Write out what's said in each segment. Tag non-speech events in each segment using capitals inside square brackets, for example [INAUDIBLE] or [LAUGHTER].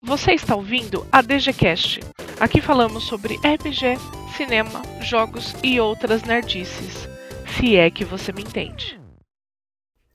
Você está ouvindo a DGCast. Aqui falamos sobre RPG, cinema, jogos e outras nerdices. Se é que você me entende.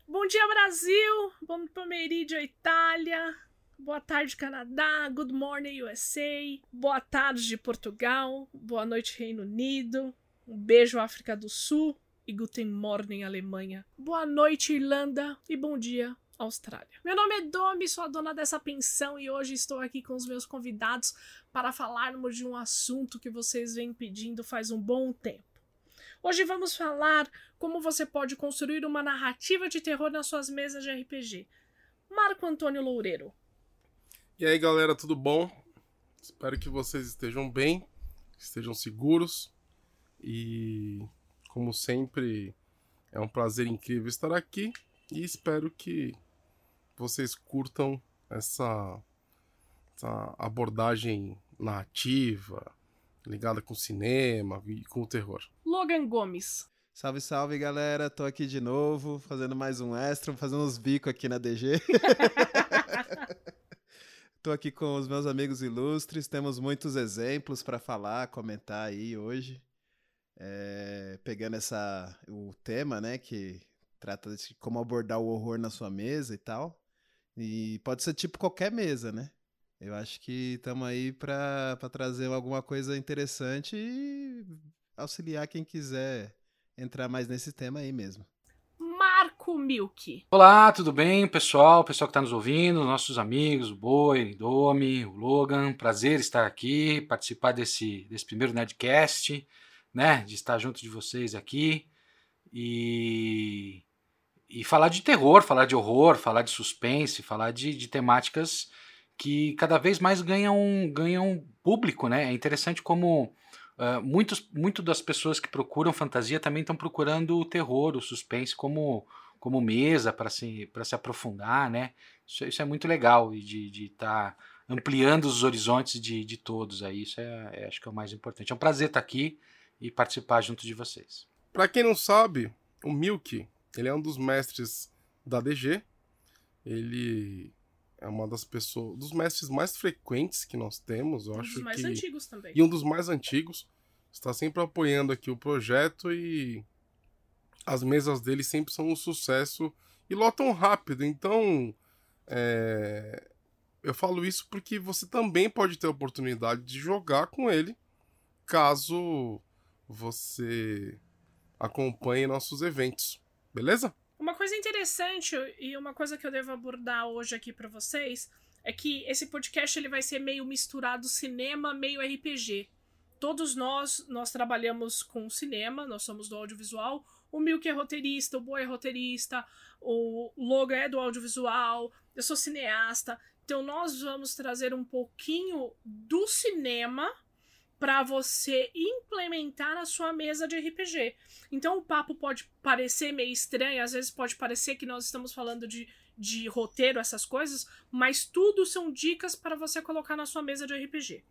Bom dia, Brasil! Bom pomeriggio, Itália! Boa tarde, Canadá! Good morning, USA! Boa tarde, Portugal! Boa noite, Reino Unido! Um beijo, África do Sul! E Guten Morning, Alemanha! Boa noite, Irlanda! E bom dia, Austrália. Meu nome é Domi, sou a dona dessa pensão e hoje estou aqui com os meus convidados para falarmos de um assunto que vocês vêm pedindo faz um bom tempo. Hoje vamos falar como você pode construir uma narrativa de terror nas suas mesas de RPG. Marco Antônio Loureiro. E aí, galera, tudo bom? Espero que vocês estejam bem, estejam seguros e, como sempre, é um prazer incrível estar aqui e espero que vocês curtam essa, essa abordagem narrativa, ligada com o cinema e com o terror. Logan Gomes. Salve, salve, galera. Tô aqui de novo, fazendo mais um extra, fazendo uns bicos aqui na DG. [LAUGHS] Tô aqui com os meus amigos ilustres, temos muitos exemplos para falar, comentar aí hoje. É, pegando essa o tema, né, que trata de como abordar o horror na sua mesa e tal. E pode ser tipo qualquer mesa, né? Eu acho que estamos aí para trazer alguma coisa interessante e auxiliar quem quiser entrar mais nesse tema aí mesmo. Marco Milk. Olá, tudo bem, pessoal? Pessoal que está nos ouvindo, nossos amigos, o Boi, o Domi, o Logan. Prazer estar aqui, participar desse, desse primeiro Nerdcast, né? De estar junto de vocês aqui. E e falar de terror, falar de horror, falar de suspense, falar de, de temáticas que cada vez mais ganham, ganham público, né? É interessante como uh, muitos, muito das pessoas que procuram fantasia também estão procurando o terror, o suspense como, como mesa para se, se aprofundar, né? Isso, isso é muito legal e de estar tá ampliando os horizontes de, de todos aí. Isso é, é, acho que é o mais importante. É um prazer estar aqui e participar junto de vocês. Para quem não sabe, o Milk ele é um dos mestres da DG. Ele é uma das pessoas, dos mestres mais frequentes que nós temos, eu um acho dos mais que antigos também. e um dos mais antigos. Está sempre apoiando aqui o projeto e as mesas dele sempre são um sucesso e lotam rápido. Então, é... eu falo isso porque você também pode ter a oportunidade de jogar com ele, caso você acompanhe nossos eventos. Beleza? Uma coisa interessante e uma coisa que eu devo abordar hoje aqui para vocês é que esse podcast ele vai ser meio misturado cinema, meio RPG. Todos nós, nós trabalhamos com cinema, nós somos do audiovisual. O Milk é roteirista, o Boy é roteirista, o Logan é do audiovisual, eu sou cineasta. Então nós vamos trazer um pouquinho do cinema para você implementar na sua mesa de RPG. Então o papo pode parecer meio estranho, às vezes pode parecer que nós estamos falando de, de roteiro, essas coisas, mas tudo são dicas para você colocar na sua mesa de RPG.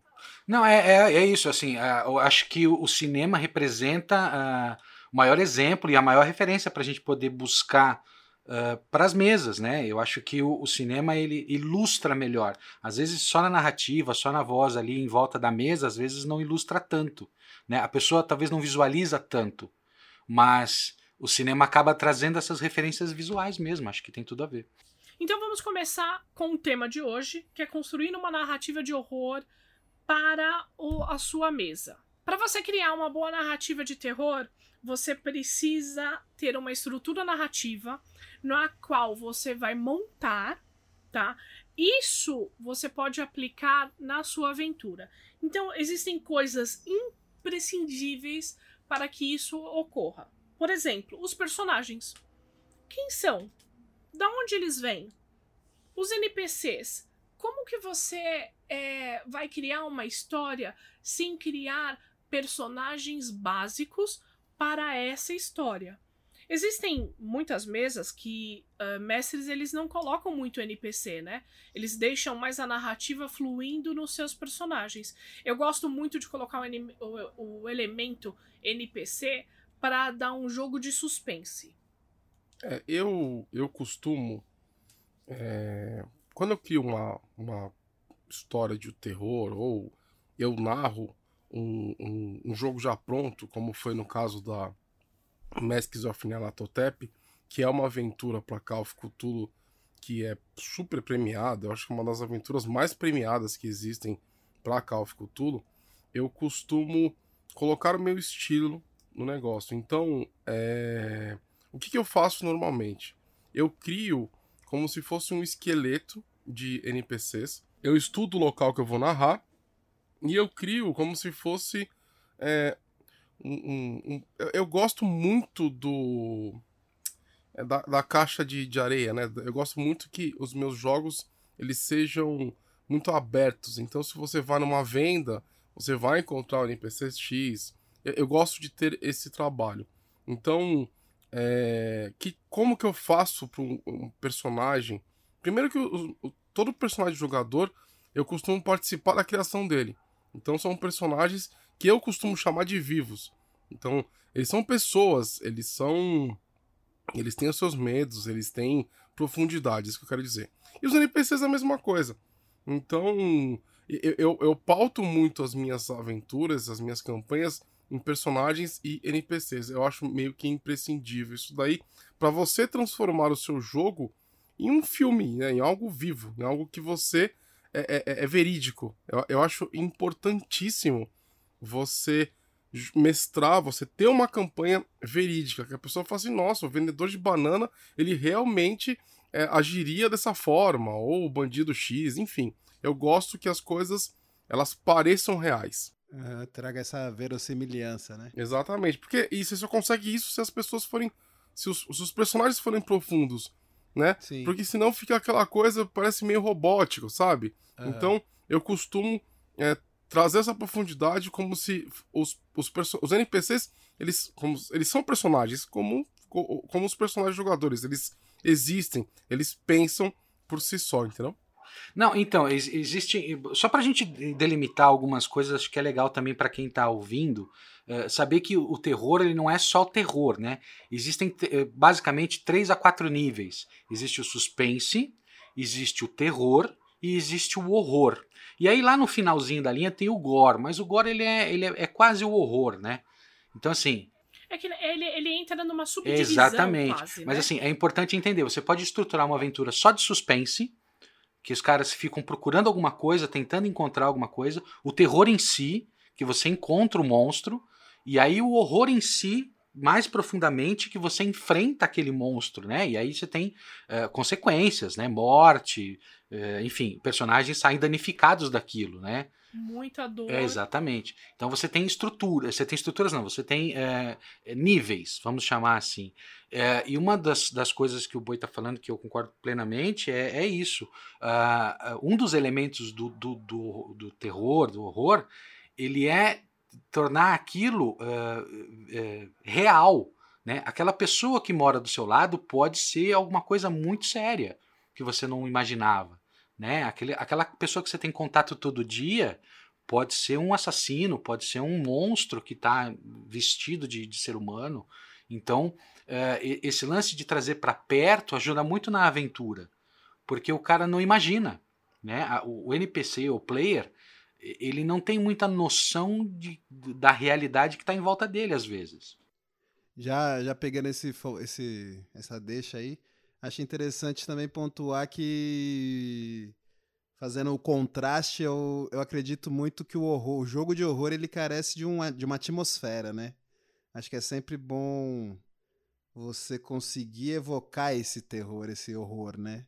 Não, é, é, é isso, assim, eu acho que o, o cinema representa uh, o maior exemplo e a maior referência para a gente poder buscar uh, para as mesas, né? Eu acho que o, o, cinema ele ilustra melhor. Às vezes só na narrativa, só na voz ali em volta da mesa, às vezes não ilustra tanto, né? A pessoa talvez não visualiza tanto, mas o cinema acaba trazendo essas referências visuais mesmo. Acho que tem tudo a ver. Então vamos começar com o tema de hoje, que é construir uma narrativa de horror para o, a sua mesa. Para você criar uma boa narrativa de terror, você precisa ter uma estrutura narrativa na qual você vai montar, tá? Isso você pode aplicar na sua aventura. Então, existem coisas imprescindíveis para que isso ocorra. Por exemplo, os personagens. Quem são? Da onde eles vêm? Os NPCs. Como que você é, vai criar uma história sem criar personagens básicos para essa história? Existem muitas mesas que uh, mestres eles não colocam muito NPC, né? Eles deixam mais a narrativa fluindo nos seus personagens. Eu gosto muito de colocar o, o, o elemento NPC para dar um jogo de suspense. É, eu, eu costumo. É, quando eu crio uma, uma história de terror, ou eu narro um, um, um jogo já pronto, como foi no caso da Masks of Nyarlathotep, que é uma aventura para Call of Cthulhu que é super premiada, eu acho que é uma das aventuras mais premiadas que existem para Call of Cthulhu, eu costumo colocar o meu estilo no negócio. Então, é... o que, que eu faço normalmente? Eu crio como se fosse um esqueleto de NPCs. Eu estudo o local que eu vou narrar e eu crio como se fosse é, um, um, um, eu gosto muito do é, da, da, caixa de, de areia, né? Eu gosto muito que os meus jogos eles sejam muito abertos. Então, se você vai numa venda, você vai encontrar o NPC X. Eu, eu gosto de ter esse trabalho. Então, é, que como que eu faço para um, um, personagem? Primeiro que o, o, todo personagem jogador eu costumo participar da criação dele. Então são personagens que eu costumo chamar de vivos. Então eles são pessoas, eles são, eles têm os seus medos, eles têm profundidade, isso que eu quero dizer. E os NPCs é a mesma coisa. Então eu, eu, eu pauto muito as minhas aventuras, as minhas campanhas em personagens e NPCs. Eu acho meio que imprescindível isso daí para você transformar o seu jogo em um filme, né, em algo vivo, em algo que você é, é, é verídico. Eu, eu acho importantíssimo você mestrar, você ter uma campanha verídica, que a pessoa fala assim, nossa, o vendedor de banana, ele realmente é, agiria dessa forma, ou o bandido X, enfim. Eu gosto que as coisas, elas pareçam reais. Uh, traga essa verossimilhança, né? Exatamente, porque e você só consegue isso se as pessoas forem. Se os, se os personagens forem profundos, né? Sim. Porque senão fica aquela coisa, parece meio robótico, sabe? Uhum. Então, eu costumo é, trazer essa profundidade como se os, os, os NPCs, eles, como, eles são personagens como, como os personagens jogadores. Eles existem, eles pensam por si só, entendeu? Não, então, existe. Só para a gente delimitar algumas coisas, acho que é legal também para quem está ouvindo uh, saber que o terror ele não é só o terror, né? Existem uh, basicamente três a quatro níveis: existe o suspense, existe o terror e existe o horror. E aí lá no finalzinho da linha tem o gore, mas o gore ele é, ele é, é quase o horror, né? Então assim, é que ele, ele entra numa subdivisão Exatamente. Quase, Mas né? assim, é importante entender. Você pode estruturar uma aventura só de suspense, que os caras ficam procurando alguma coisa, tentando encontrar alguma coisa. O terror em si, que você encontra o monstro. E aí o horror em si, mais profundamente, que você enfrenta aquele monstro, né? E aí você tem uh, consequências, né? Morte, uh, enfim, personagens saem danificados daquilo, né? Muita dor. É, exatamente. Então você tem estrutura, você tem estruturas não, você tem é, níveis, vamos chamar assim. É, e uma das, das coisas que o Boi está falando, que eu concordo plenamente, é, é isso. Uh, um dos elementos do, do, do, do, terror, do horror, ele é tornar aquilo uh, uh, real. Né? Aquela pessoa que mora do seu lado pode ser alguma coisa muito séria que você não imaginava né? Aquele, aquela pessoa que você tem contato todo dia pode ser um assassino, pode ser um monstro que está vestido de, de, ser humano. Então, é, esse lance de trazer para perto ajuda muito na aventura, porque o cara não imagina, né? O, NPC, o player, ele não tem muita noção de, da realidade que está em volta dele às vezes. Já, já pegando esse, esse, essa deixa aí, Acho interessante também pontuar que fazendo o contraste, eu, eu acredito muito que o horror, o jogo de horror, ele carece de uma, de uma atmosfera, né? Acho que é sempre bom você conseguir evocar esse terror, esse horror, né?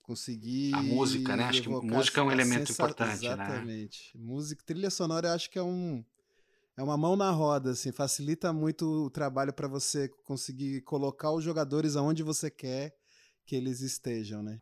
Conseguir. A música, né? Acho que música é um elemento importante, Exatamente. né? Exatamente. Música, trilha sonora, eu acho que é um é uma mão na roda, assim, facilita muito o trabalho para você conseguir colocar os jogadores aonde você quer que eles estejam, né?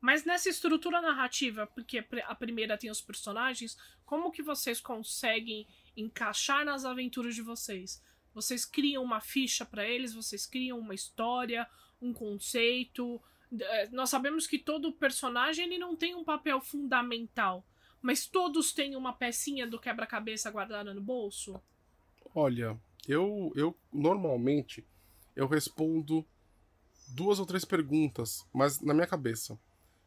Mas nessa estrutura narrativa, porque a primeira tem os personagens, como que vocês conseguem encaixar nas aventuras de vocês? Vocês criam uma ficha para eles, vocês criam uma história, um conceito. Eh, nós sabemos que todo personagem ele não tem um papel fundamental, mas todos têm uma pecinha do quebra-cabeça guardada no bolso? Olha, eu, eu normalmente eu respondo duas ou três perguntas, mas na minha cabeça.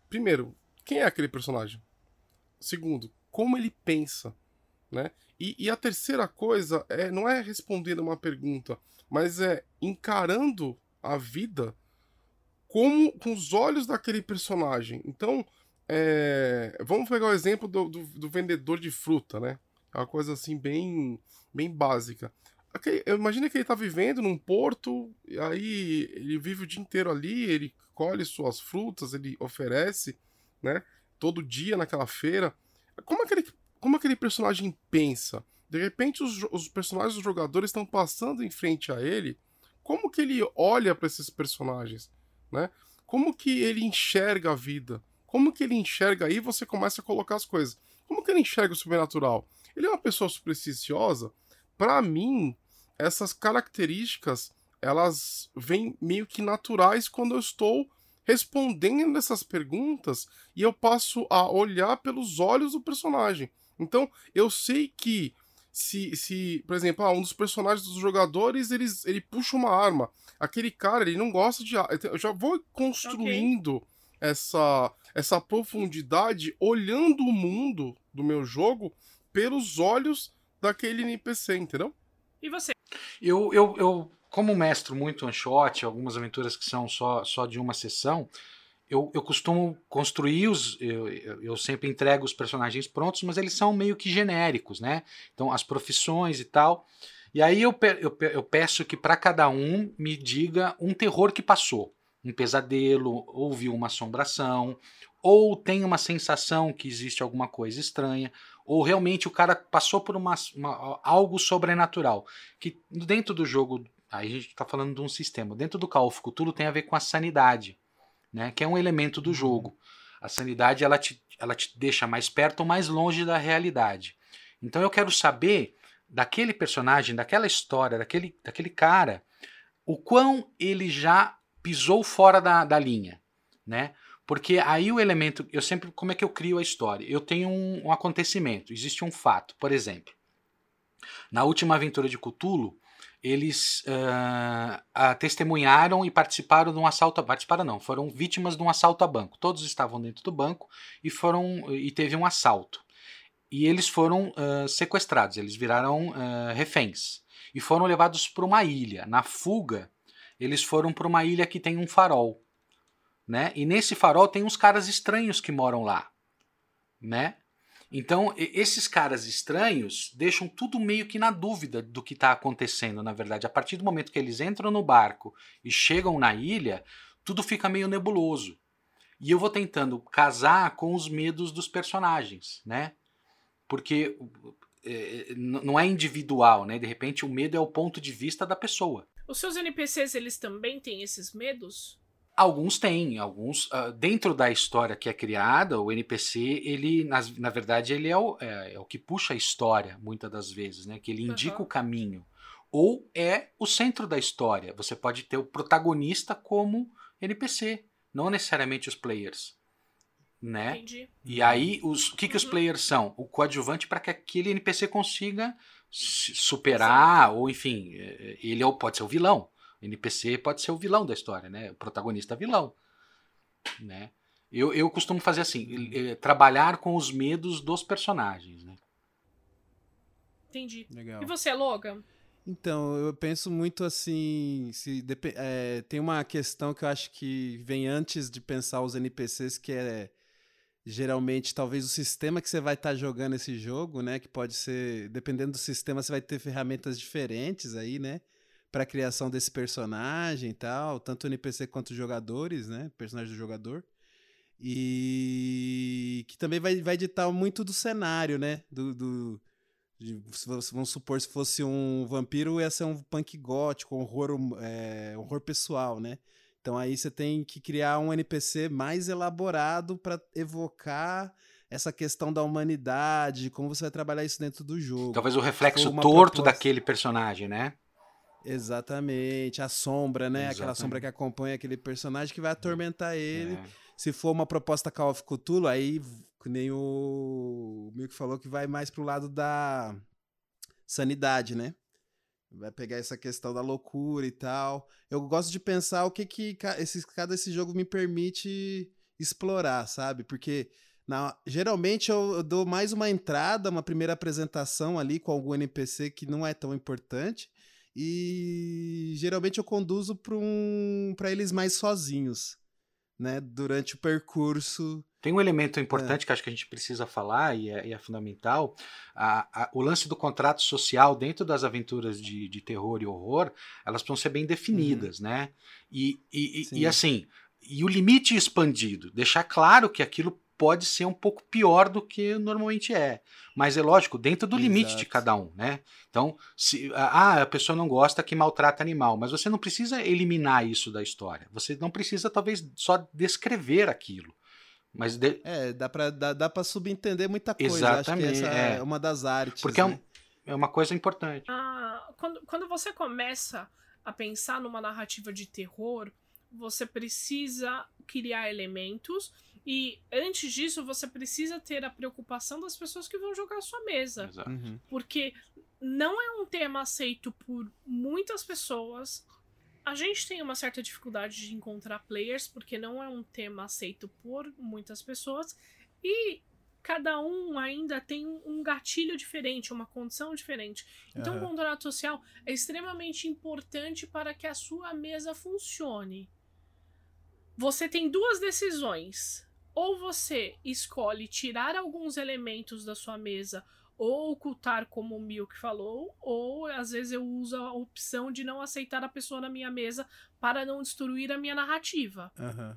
Primeiro, quem é aquele personagem? segundo, como ele pensa, né? E, e a terceira coisa é não é respondendo uma pergunta, mas é encarando a vida como com os olhos daquele personagem. Então, é, vamos pegar o exemplo do, do, do, vendedor de fruta, né? É uma coisa assim bem, bem básica. Imagina que ele está vivendo num porto, aí ele vive o dia inteiro ali, ele colhe suas frutas, ele oferece, né? Todo dia naquela feira. Como aquele, como aquele personagem pensa? De repente os, os personagens dos jogadores estão passando em frente a ele. Como que ele olha para esses personagens, né? Como que ele enxerga a vida? Como que ele enxerga aí? Você começa a colocar as coisas. Como que ele enxerga o sobrenatural? Ele é uma pessoa supersticiosa? Para mim, essas características elas vêm meio que naturais quando eu estou respondendo essas perguntas e eu passo a olhar pelos olhos do personagem. Então, eu sei que se, se por exemplo, ah, um dos personagens dos jogadores, eles, ele puxa uma arma. Aquele cara, ele não gosta de arma. Eu já vou construindo okay. essa, essa profundidade olhando o mundo do meu jogo pelos olhos daquele NPC, entendeu? E você? Eu, eu, eu como mestro muito one shot, algumas aventuras que são só, só de uma sessão, eu, eu costumo construir os. Eu, eu sempre entrego os personagens prontos, mas eles são meio que genéricos, né? Então, as profissões e tal. E aí eu, eu, eu peço que para cada um me diga um terror que passou. Um pesadelo, ouviu uma assombração, ou tem uma sensação que existe alguma coisa estranha, ou realmente o cara passou por uma, uma, algo sobrenatural. Que dentro do jogo, aí a gente está falando de um sistema, dentro do Call of Cthulhu tem a ver com a sanidade, né, que é um elemento do jogo. A sanidade ela te, ela te deixa mais perto ou mais longe da realidade. Então eu quero saber daquele personagem, daquela história, daquele, daquele cara, o quão ele já pisou fora da, da linha, né? Porque aí o elemento, eu sempre, como é que eu crio a história? Eu tenho um, um acontecimento, existe um fato, por exemplo. Na última aventura de Cthulhu, eles uh, testemunharam e participaram de um assalto, participaram não, foram vítimas de um assalto a banco. Todos estavam dentro do banco e foram e teve um assalto. E eles foram uh, sequestrados, eles viraram uh, reféns e foram levados para uma ilha. Na fuga, eles foram para uma ilha que tem um farol né? E nesse farol tem uns caras estranhos que moram lá, né? Então, esses caras estranhos deixam tudo meio que na dúvida do que está acontecendo, na verdade. A partir do momento que eles entram no barco e chegam na ilha, tudo fica meio nebuloso. E eu vou tentando casar com os medos dos personagens, né? Porque é, não é individual, né? De repente, o medo é o ponto de vista da pessoa. Os seus NPCs, eles também têm esses medos? Alguns têm, alguns uh, dentro da história que é criada, o NPC ele na, na verdade ele é o, é, é, o que puxa a história muitas das vezes, né? Que ele indica uhum. o caminho ou é o centro da história. Você pode ter o protagonista como NPC, não necessariamente os players, né? Entendi. E aí os o que que uhum. os players são? O coadjuvante para que aquele NPC consiga superar Sim. ou enfim, é, ele é, pode ser o vilão NPC pode ser o vilão da história, né? O protagonista vilão, né? Eu, eu costumo fazer assim, trabalhar com os medos dos personagens, né? Entendi. Legal. E você, Logan? Então, eu penso muito assim. Se, é, tem uma questão que eu acho que vem antes de pensar os NPCs, que é geralmente talvez o sistema que você vai estar tá jogando esse jogo, né? Que pode ser. Dependendo do sistema, você vai ter ferramentas diferentes aí, né? para criação desse personagem e tal, tanto o NPC quanto os jogadores, né? Personagem do jogador. E que também vai, vai ditar muito do cenário, né? Do, do de, vamos supor, se fosse um vampiro, ia ser um punk gótico, horror, é, horror pessoal, né? Então aí você tem que criar um NPC mais elaborado para evocar essa questão da humanidade, como você vai trabalhar isso dentro do jogo. Talvez o reflexo torto proposta... daquele personagem, né? Exatamente, a sombra, né? Exatamente. Aquela sombra que acompanha aquele personagem que vai atormentar ele. É. Se for uma proposta Call of Cthulhu, aí nem o Milk falou que vai mais pro lado da sanidade, né? Vai pegar essa questão da loucura e tal. Eu gosto de pensar o que que esse, cada esse jogo me permite explorar, sabe? Porque Na, geralmente eu, eu, dou mais uma entrada, uma primeira apresentação ali com algum NPC que não é tão importante. E geralmente eu conduzo para um, eles mais sozinhos, né? Durante o percurso. Tem um elemento importante é. que acho que a gente precisa falar e é, e é fundamental: a, a, o lance do contrato social dentro das aventuras de, de terror e horror, elas precisam ser bem definidas, uhum. né? E, e, e, e assim, e o limite expandido, deixar claro que aquilo pode ser um pouco pior do que normalmente é. Mas é lógico, dentro do Exato. limite de cada um, né? Então, se ah, a pessoa não gosta que maltrata animal, mas você não precisa eliminar isso da história. Você não precisa, talvez, só descrever aquilo. Mas de... É, dá pra, dá, dá pra subentender muita coisa. Exatamente. Acho que essa é, é uma das artes. Porque né? é, um, é uma coisa importante. Ah, quando, quando você começa a pensar numa narrativa de terror, você precisa criar elementos e antes disso, você precisa ter a preocupação das pessoas que vão jogar a sua mesa. Uhum. Porque não é um tema aceito por muitas pessoas. A gente tem uma certa dificuldade de encontrar players, porque não é um tema aceito por muitas pessoas. E cada um ainda tem um gatilho diferente, uma condição diferente. Então, uhum. o contrato social é extremamente importante para que a sua mesa funcione. Você tem duas decisões ou você escolhe tirar alguns elementos da sua mesa ou ocultar, como o Milk falou, ou às vezes eu uso a opção de não aceitar a pessoa na minha mesa para não destruir a minha narrativa. Uhum.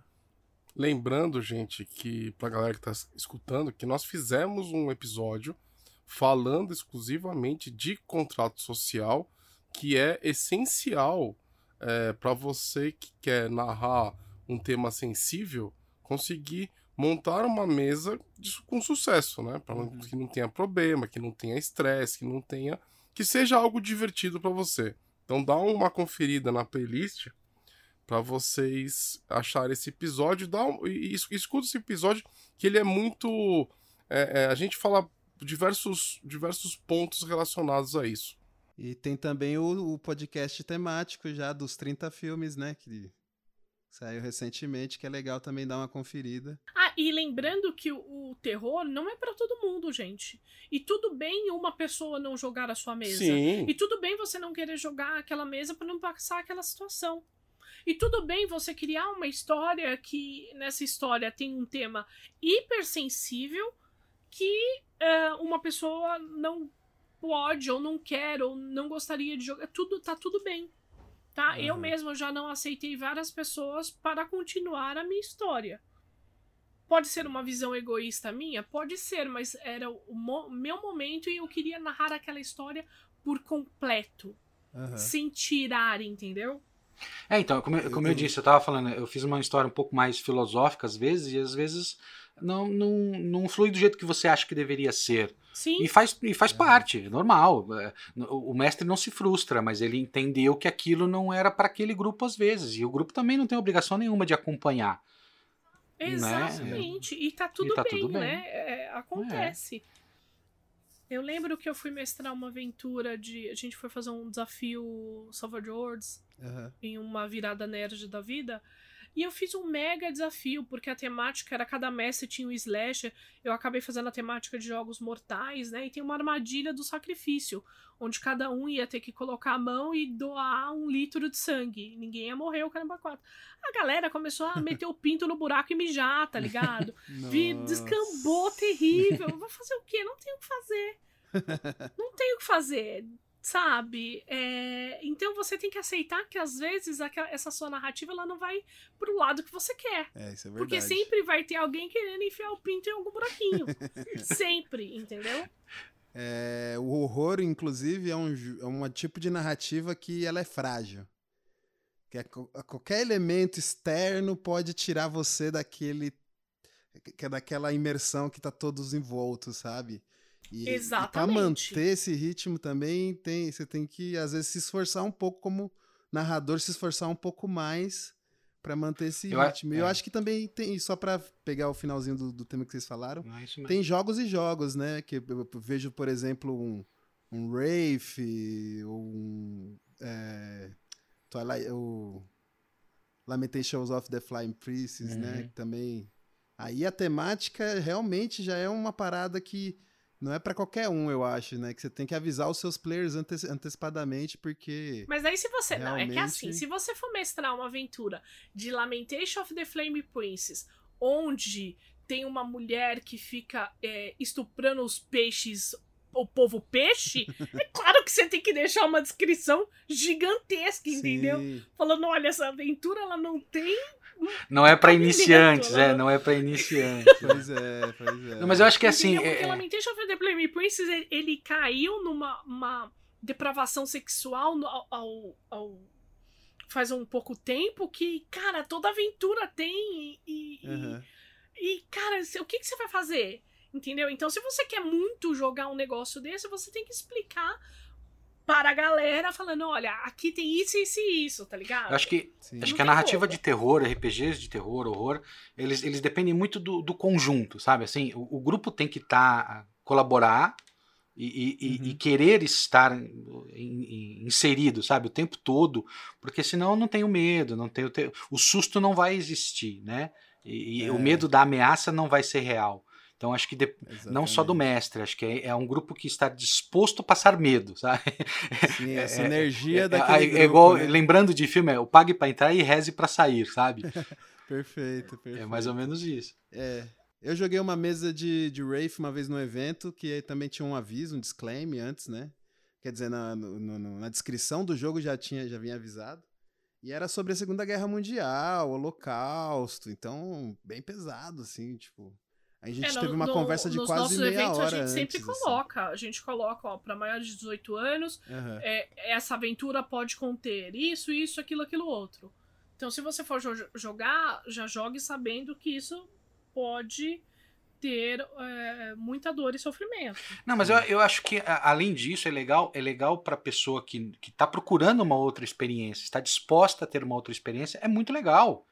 Lembrando, gente, que pra galera que tá escutando, que nós fizemos um episódio falando exclusivamente de contrato social, que é essencial é, para você que quer narrar um tema sensível conseguir montar uma mesa de, com sucesso, né? Para uhum. que não tenha problema, que não tenha estresse, que não tenha. que seja algo divertido para você. Então dá uma conferida na playlist para vocês acharem esse episódio. Dá um, e, e, escuta esse episódio, que ele é muito. É, é, a gente fala diversos, diversos pontos relacionados a isso. E tem também o, o podcast temático já dos 30 filmes, né? Que Saiu recentemente, que é legal também dar uma conferida. Ah, e lembrando que o, o terror não é para todo mundo, gente. E tudo bem uma pessoa não jogar a sua mesa. Sim. E tudo bem você não querer jogar aquela mesa para não passar aquela situação. E tudo bem você criar uma história que nessa história tem um tema hipersensível que uh, uma pessoa não pode ou não quer ou não gostaria de jogar. Tudo tá tudo bem tá? Uhum. Eu mesma já não aceitei várias pessoas para continuar a minha história. Pode ser uma visão egoísta minha? Pode ser, mas era o mo meu momento e eu queria narrar aquela história por completo. Uhum. Sem tirar, entendeu? É, então, como, eu, como eu disse, eu tava falando, eu fiz uma história um pouco mais filosófica às vezes, e às vezes não, não, não flui do jeito que você acha que deveria ser. Sim. E faz, e faz parte, é normal. É, o mestre não se frustra, mas ele entendeu que aquilo não era para aquele grupo às vezes. E o grupo também não tem obrigação nenhuma de acompanhar. Né? Exatamente. Né? E tá tudo, e tá bem, tudo bem, né? É, acontece. É. Eu lembro que eu fui mestrar uma aventura de. A gente foi fazer um desafio Salvador Worlds uhum. em uma virada nerd da vida. E eu fiz um mega desafio, porque a temática era cada mestre tinha um slasher. Eu acabei fazendo a temática de jogos mortais, né? E tem uma armadilha do sacrifício, onde cada um ia ter que colocar a mão e doar um litro de sangue. Ninguém ia morrer, o caramba quatro. A galera começou a meter o pinto no buraco e mijar, tá ligado? [LAUGHS] Vi, descambou terrível. Vai fazer o quê? Não tem o que fazer. [LAUGHS] Não tem o que fazer sabe? É, então você tem que aceitar que às vezes aquela, essa sua narrativa ela não vai pro lado que você quer. É, isso é verdade. Porque sempre vai ter alguém querendo enfiar o pinto em algum buraquinho. [LAUGHS] sempre, entendeu? É, o horror, inclusive, é um, é um tipo de narrativa que ela é frágil. Que é, qualquer elemento externo pode tirar você daquele que é daquela imersão que tá todos envoltos, sabe? E, Exatamente. para manter esse ritmo também tem, você tem que às vezes se esforçar um pouco como narrador, se esforçar um pouco mais para manter esse eu ritmo. É. Eu acho que também tem, só para pegar o finalzinho do, do, tema que vocês falaram, é tem jogos e jogos, né? Que eu vejo, por exemplo, um, um Wraith, ou um é, Twilight, o Lamentations of the Flying Priests, né, uhum. né? Que também Aí a temática realmente já é uma parada que não é para qualquer um, eu acho, né? Que você tem que avisar os seus players ante antecipadamente, porque. Mas aí se você. Realmente... Não, é que assim, se você for mestrar uma aventura de Lamentation of the Flame Princess, onde tem uma mulher que fica é, estuprando os peixes, o povo peixe, [LAUGHS] é claro que você tem que deixar uma descrição gigantesca, entendeu? Sim. Falando, olha, essa aventura ela não tem [LAUGHS] não é para iniciantes, é, não é para iniciantes. [LAUGHS] pois é, pois é. Não, mas eu acho que é assim. É... Lamentation of the Flame Princess, ele, ele caiu numa uma depravação sexual ao, ao, ao, faz um pouco tempo que, cara, toda aventura tem e. Uhum. E, cara, o que, que você vai fazer? Entendeu? Então, se você quer muito jogar um negócio desse, você tem que explicar para a galera falando, olha, aqui tem isso, isso e isso, tá ligado? Eu acho que, acho que a narrativa de terror, RPGs de terror, horror, eles, eles dependem muito do, do conjunto, sabe? Assim, o, o grupo tem que estar tá, colaborar e, e, uhum. e, querer estar in, in, inserido, sabe, o tempo todo, porque senão eu não tenho medo, não tenho, o susto não vai existir, né? E, é. o medo da ameaça não vai ser real. Então acho que de... não só do mestre, acho que é, é, um grupo que está disposto a passar medo, sabe? Sim, [LAUGHS] é, essa é, energia é, daquele é, grupo, igual, né? lembrando de filme, é o pague para entrar e reze para sair, sabe? perfeito, [LAUGHS] perfeito. É mais ou menos isso. É. Eu joguei uma mesa de, de Wraith uma vez no evento, que também tinha um aviso, um disclaimer antes, né? Quer dizer, na, no, no, na descrição do jogo já tinha já vinha avisado. E era sobre a Segunda Guerra Mundial, Holocausto, então bem pesado, assim, tipo. A gente é, no, teve uma no, conversa de quase meia eventos, hora. A gente sempre antes, assim. coloca, assim. a gente coloca, ó, para maiores de 18 anos, uhum. é, essa aventura pode conter isso, isso, aquilo, aquilo outro. Então, se você for jo jogar, já jogue sabendo que isso pode ter é, muita dor e sofrimento. Não, mas eu, eu acho que além disso é legal, é legal para a pessoa que está procurando uma outra experiência, está disposta a ter uma outra experiência, é muito legal,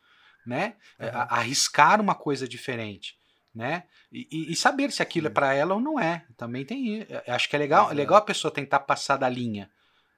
né? Uhum. arriscar uma coisa diferente né? E, e, saber se aquilo é para ela ou não é. Também tem. Acho que é legal, é legal a pessoa tentar passar da linha,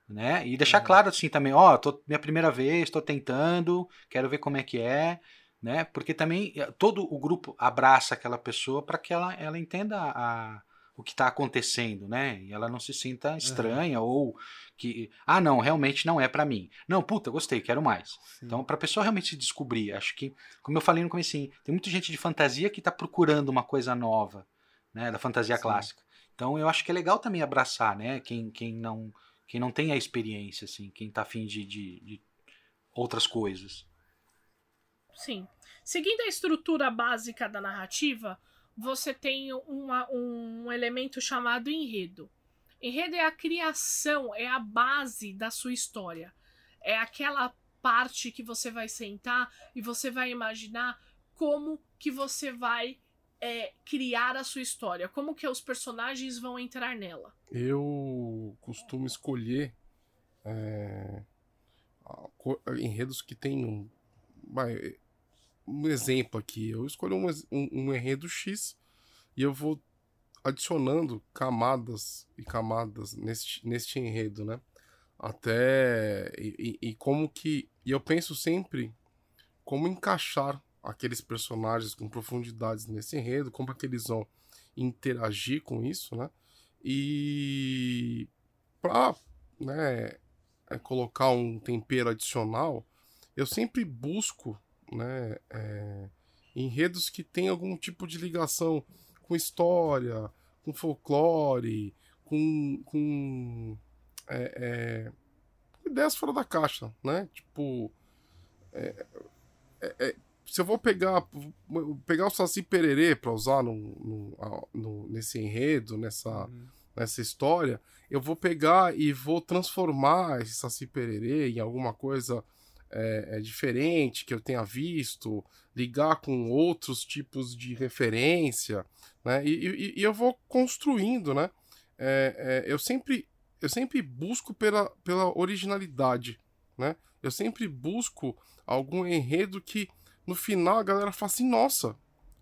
né? E deixar claro assim também, ó, oh, tô minha primeira vez, tô tentando, quero ver como é que é, né? Porque também eh, todo o grupo abraça aquela pessoa para que ela, ela entenda a, o que está acontecendo, né? E ela não se sinta estranha uhum. ou que, ah, não, realmente não é para mim. Não, puta, gostei, quero mais. Sim. Então, para a pessoa realmente se descobrir, acho que, como eu falei no começo, tem muita gente de fantasia que está procurando uma coisa nova, né, da fantasia Sim. clássica. Então, eu acho que é legal também abraçar, né, quem, quem não quem não tem a experiência, assim, quem está afim de, de, de outras coisas. Sim. Seguindo a estrutura básica da narrativa, você tem uma, um elemento chamado enredo. Enredo é a criação, é a base da sua história. É aquela parte que você vai sentar e você vai imaginar como que você vai é, criar a sua história, como que os personagens vão entrar nela. Eu costumo escolher é, enredos que tem um, exemplo aqui. Eu escolho um, um, um enredo X e eu vou adicionando camadas e camadas neste, neste enredo, né? Até. E, e, e como que. E eu penso sempre como encaixar aqueles personagens com profundidades nesse enredo, como é que eles vão interagir com isso, né? E para né, é, colocar um tempero adicional, eu sempre busco né, é, enredos que têm algum tipo de ligação com história, com folclore, com, com é, é, ideias fora da caixa, né? Tipo, se eu vou pegar pegar o Saci Pererê para usar no, no, no, nesse enredo, nessa, uhum. nessa história, eu vou pegar e vou transformar esse Saci Pererê em alguma coisa é, é, diferente que eu tenha visto, ligar com outros tipos de referência, né? E, e, e eu vou construindo, né? É, é, eu sempre eu sempre busco pela, pela originalidade, né? Eu sempre busco algum enredo que no final a galera fala assim, nossa,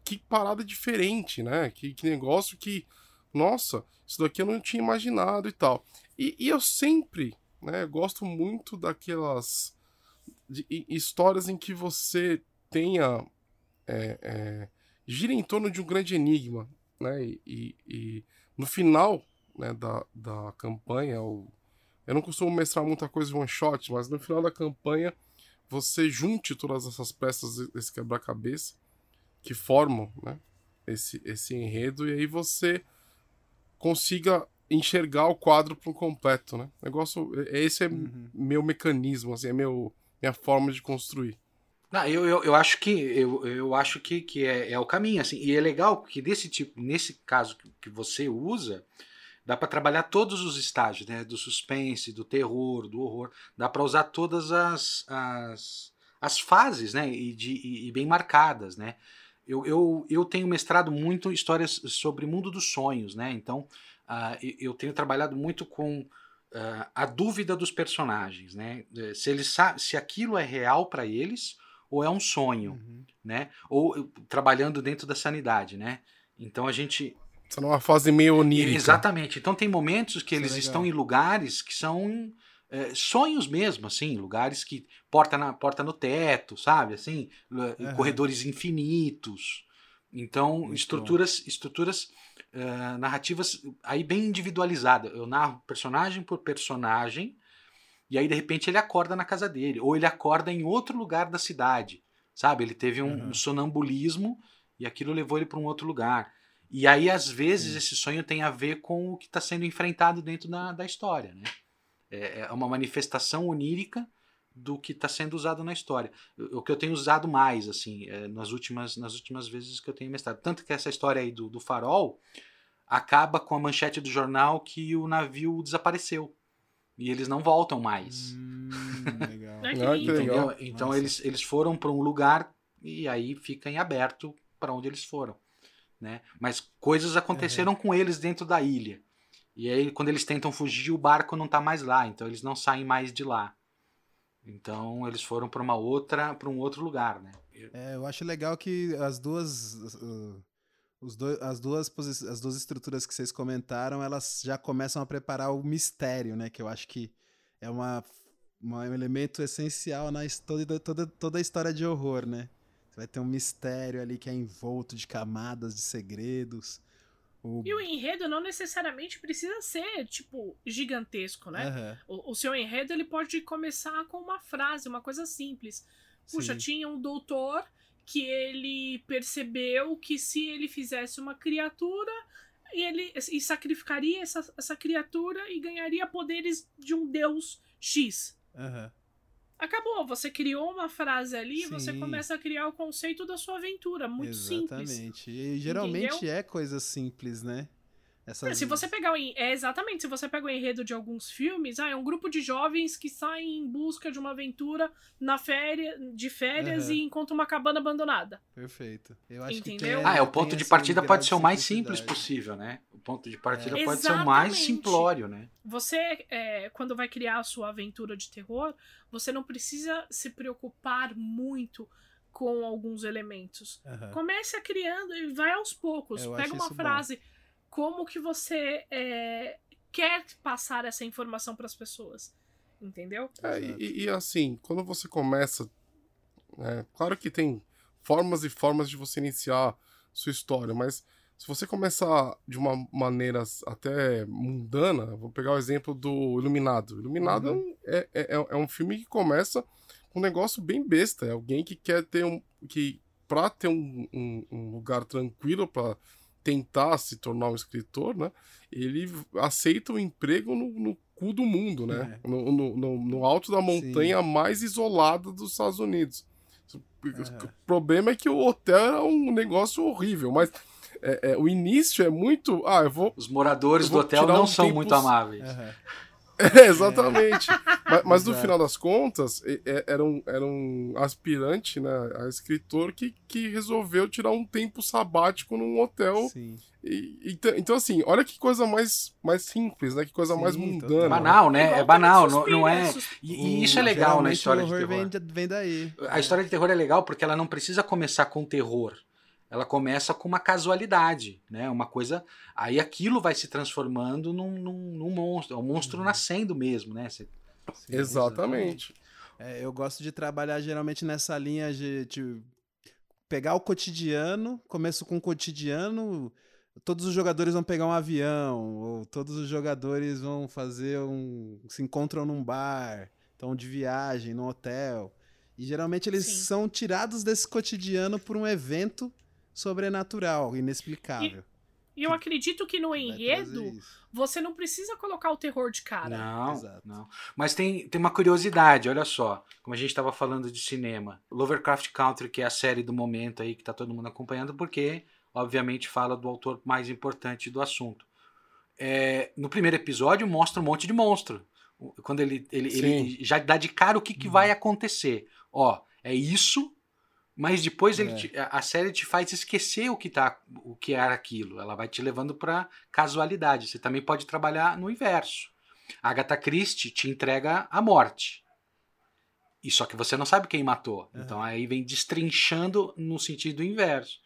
que parada diferente, né? Que, que negócio que, nossa, isso daqui eu não tinha imaginado e tal. E, e eu sempre, né, gosto muito daquelas de, histórias em que você tenha é, é, gira em torno de um grande enigma, né? E, e, e no final né, da, da campanha, eu não costumo mestrar muita coisa de one shot, mas no final da campanha você junte todas essas peças desse quebra-cabeça que formam né, esse, esse enredo e aí você consiga enxergar o quadro por completo, né? Negócio, esse é uhum. meu mecanismo, assim, é meu, minha forma de construir. Eu, eu, eu acho que eu, eu acho que, que é, é o caminho, assim, e é legal que desse tipo, nesse caso que, que você usa, dá para trabalhar todos os estágios, né? Do suspense, do terror, do horror, dá para usar todas as, as, as fases, né? E, de, e, e bem marcadas, né? Eu, eu, eu tenho mestrado muito histórias sobre mundo dos sonhos, né? Então, uh, eu tenho trabalhado muito com uh, a dúvida dos personagens, né? Se eles se aquilo é real para eles ou é um sonho, uhum. né? Ou trabalhando dentro da sanidade, né? Então a gente Está numa fase meio onírica. Exatamente. Então tem momentos que Isso eles é estão em lugares que são é, sonhos mesmo, assim, lugares que porta na porta no teto, sabe, assim, uhum. corredores infinitos. Então Muito estruturas bom. estruturas uh, narrativas aí bem individualizadas. Eu narro personagem por personagem e aí de repente ele acorda na casa dele ou ele acorda em outro lugar da cidade, sabe? Ele teve um, uhum. um sonambulismo e aquilo levou ele para um outro lugar. E aí, às vezes, esse sonho tem a ver com o que está sendo enfrentado dentro da, da história. Né? É, é uma manifestação onírica do que está sendo usado na história. O que eu tenho usado mais, assim, é, nas, últimas, nas últimas vezes que eu tenho mestrado. Tanto que essa história aí do, do farol acaba com a manchete do jornal que o navio desapareceu. E eles não voltam mais. Hum, [LAUGHS] legal. Entendeu? Então eles, eles foram para um lugar e aí fica em aberto para onde eles foram né? Mas coisas aconteceram uhum. com eles dentro da ilha. E aí, quando eles tentam fugir, o barco não está mais lá, então eles não saem mais de lá. Então eles foram para uma outra, para um outro lugar, né? É, eu acho legal que as duas, uh, os dois, as duas, as duas estruturas que vocês comentaram, elas já começam a preparar o mistério, né? Que eu acho que é uma, uma um elemento essencial na toda, toda, toda a história de horror, né? Vai ter um mistério ali que é envolto de camadas de segredos. O... E o enredo não necessariamente precisa ser, tipo, gigantesco, né? Uhum. O, o, seu enredo ele pode começar com uma frase, uma coisa simples. Puxa, Sim. tinha um doutor que ele percebeu que se ele fizesse uma criatura, e ele e sacrificaria essa, essa criatura e ganharia poderes de um deus X. Uhum acabou. Você criou uma frase ali e você começa a criar o conceito da sua aventura. Muito Exatamente. simples. Exatamente. E geralmente Entendeu? é coisa simples, né? Essas... É, se você pegar o é exatamente, se você pega o enredo de alguns filmes, ah, é um grupo de jovens que saem em busca de uma aventura na férias, de férias uhum. e encontra uma cabana abandonada. Perfeito. Eu acho Entendeu? que Ah, é o ponto de partida pode ser o mais simples possível, né? O ponto de partida é. pode exatamente. ser o mais simplório, né? Você, é, quando vai criar a sua aventura de terror, você não precisa se preocupar muito com alguns elementos. Uhum. Comece a criando e vai aos poucos. Eu Pega uma frase. Bom como que você é, quer passar essa informação para as pessoas. Entendeu? É, e, e, assim, quando você começa. É, claro que tem formas e formas de você iniciar sua história, mas se você começar de uma maneira até mundana, vou pegar o exemplo do Iluminado. Iluminado uhum. é, é, é, é um filme que começa com um negócio bem besta. É alguém que quer ter um. que Pra ter um, um, um lugar tranquilo para tentar se tornar um escritor, né? Ele aceita o um emprego no, no, cu do mundo, né? É. No, no, no, alto da montanha Sim. mais isolada dos Estados Unidos. É. O problema é que o hotel era um negócio horrível, mas é, é, o início é muito. Ah, eu vou. Os moradores do hotel não um são tempos... muito amáveis. Uhum. É, exatamente. [LAUGHS] mas, mas no final das contas, era um, era um aspirante, né, a escritor que, que resolveu tirar um tempo sabático num hotel. Sim. E, então, então, assim, olha que coisa mais, mais simples, né? Que coisa Sim, mais mundana. Banal, né? É banal, não, não é. E, e, isso é legal na história de terror. Vem, vem daí. A história de terror é legal porque ela não precisa começar com terror ela começa com uma casualidade, né? Uma coisa. Aí aquilo vai se transformando num, num, num monstro, é um monstro uhum. nascendo mesmo, né? Você... Sim, exatamente. É, eu gosto de trabalhar geralmente nessa linha de, de, pegar o cotidiano, começo com o cotidiano, todos os jogadores vão pegar um avião, ou todos os jogadores vão fazer um. se encontram num bar, estão de viagem, num hotel. E geralmente eles Sim. são tirados desse cotidiano por um evento sobrenatural, inexplicável. E eu acredito que no enredo, isso. você não precisa colocar o terror de cara. Não, Exato. não. Mas tem, tem uma curiosidade, olha só. Como a gente estava falando de cinema. Lovecraft Country, que é a série do momento aí que tá todo mundo acompanhando, porque, obviamente, fala do autor mais importante do assunto. É, no primeiro episódio mostra um monte de monstro. Quando ele, ele, ele já dá de cara o que, que vai acontecer. Ó, é isso, mas depois É. te- a série te faz esquecer o que, tá, o que era aquilo. Ela vai te levando para casualidade. Você também pode trabalhar no inverso. A Agatha Christie te entrega a morte. E só que você não sabe quem matou. Aham. Então aí vem destrinchando no sentido inverso.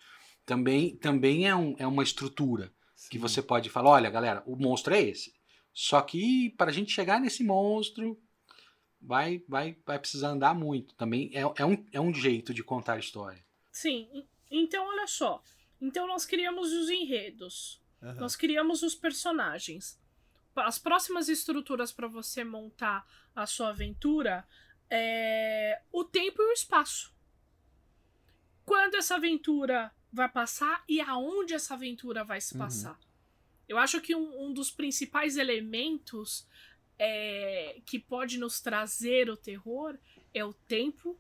Também, também é, um, é uma estrutura que Sim. você pode falar: olha, galera, o monstro é esse. Só que para a gente chegar nesse monstro, vai, vai, vai precisar andar muito. Também é, é, um, é um jeito de contar a história. Sim. Então, olha só. Então, nós criamos os enredos. Aham. Nós criamos os personagens. As próximas estruturas para você montar a sua aventura é o tempo e o espaço. Quando essa aventura vai passar e aonde essa aventura vai se Uhum. passar. Eu acho que um, um dos principais elementos é, que pode nos trazer o terror é o tempo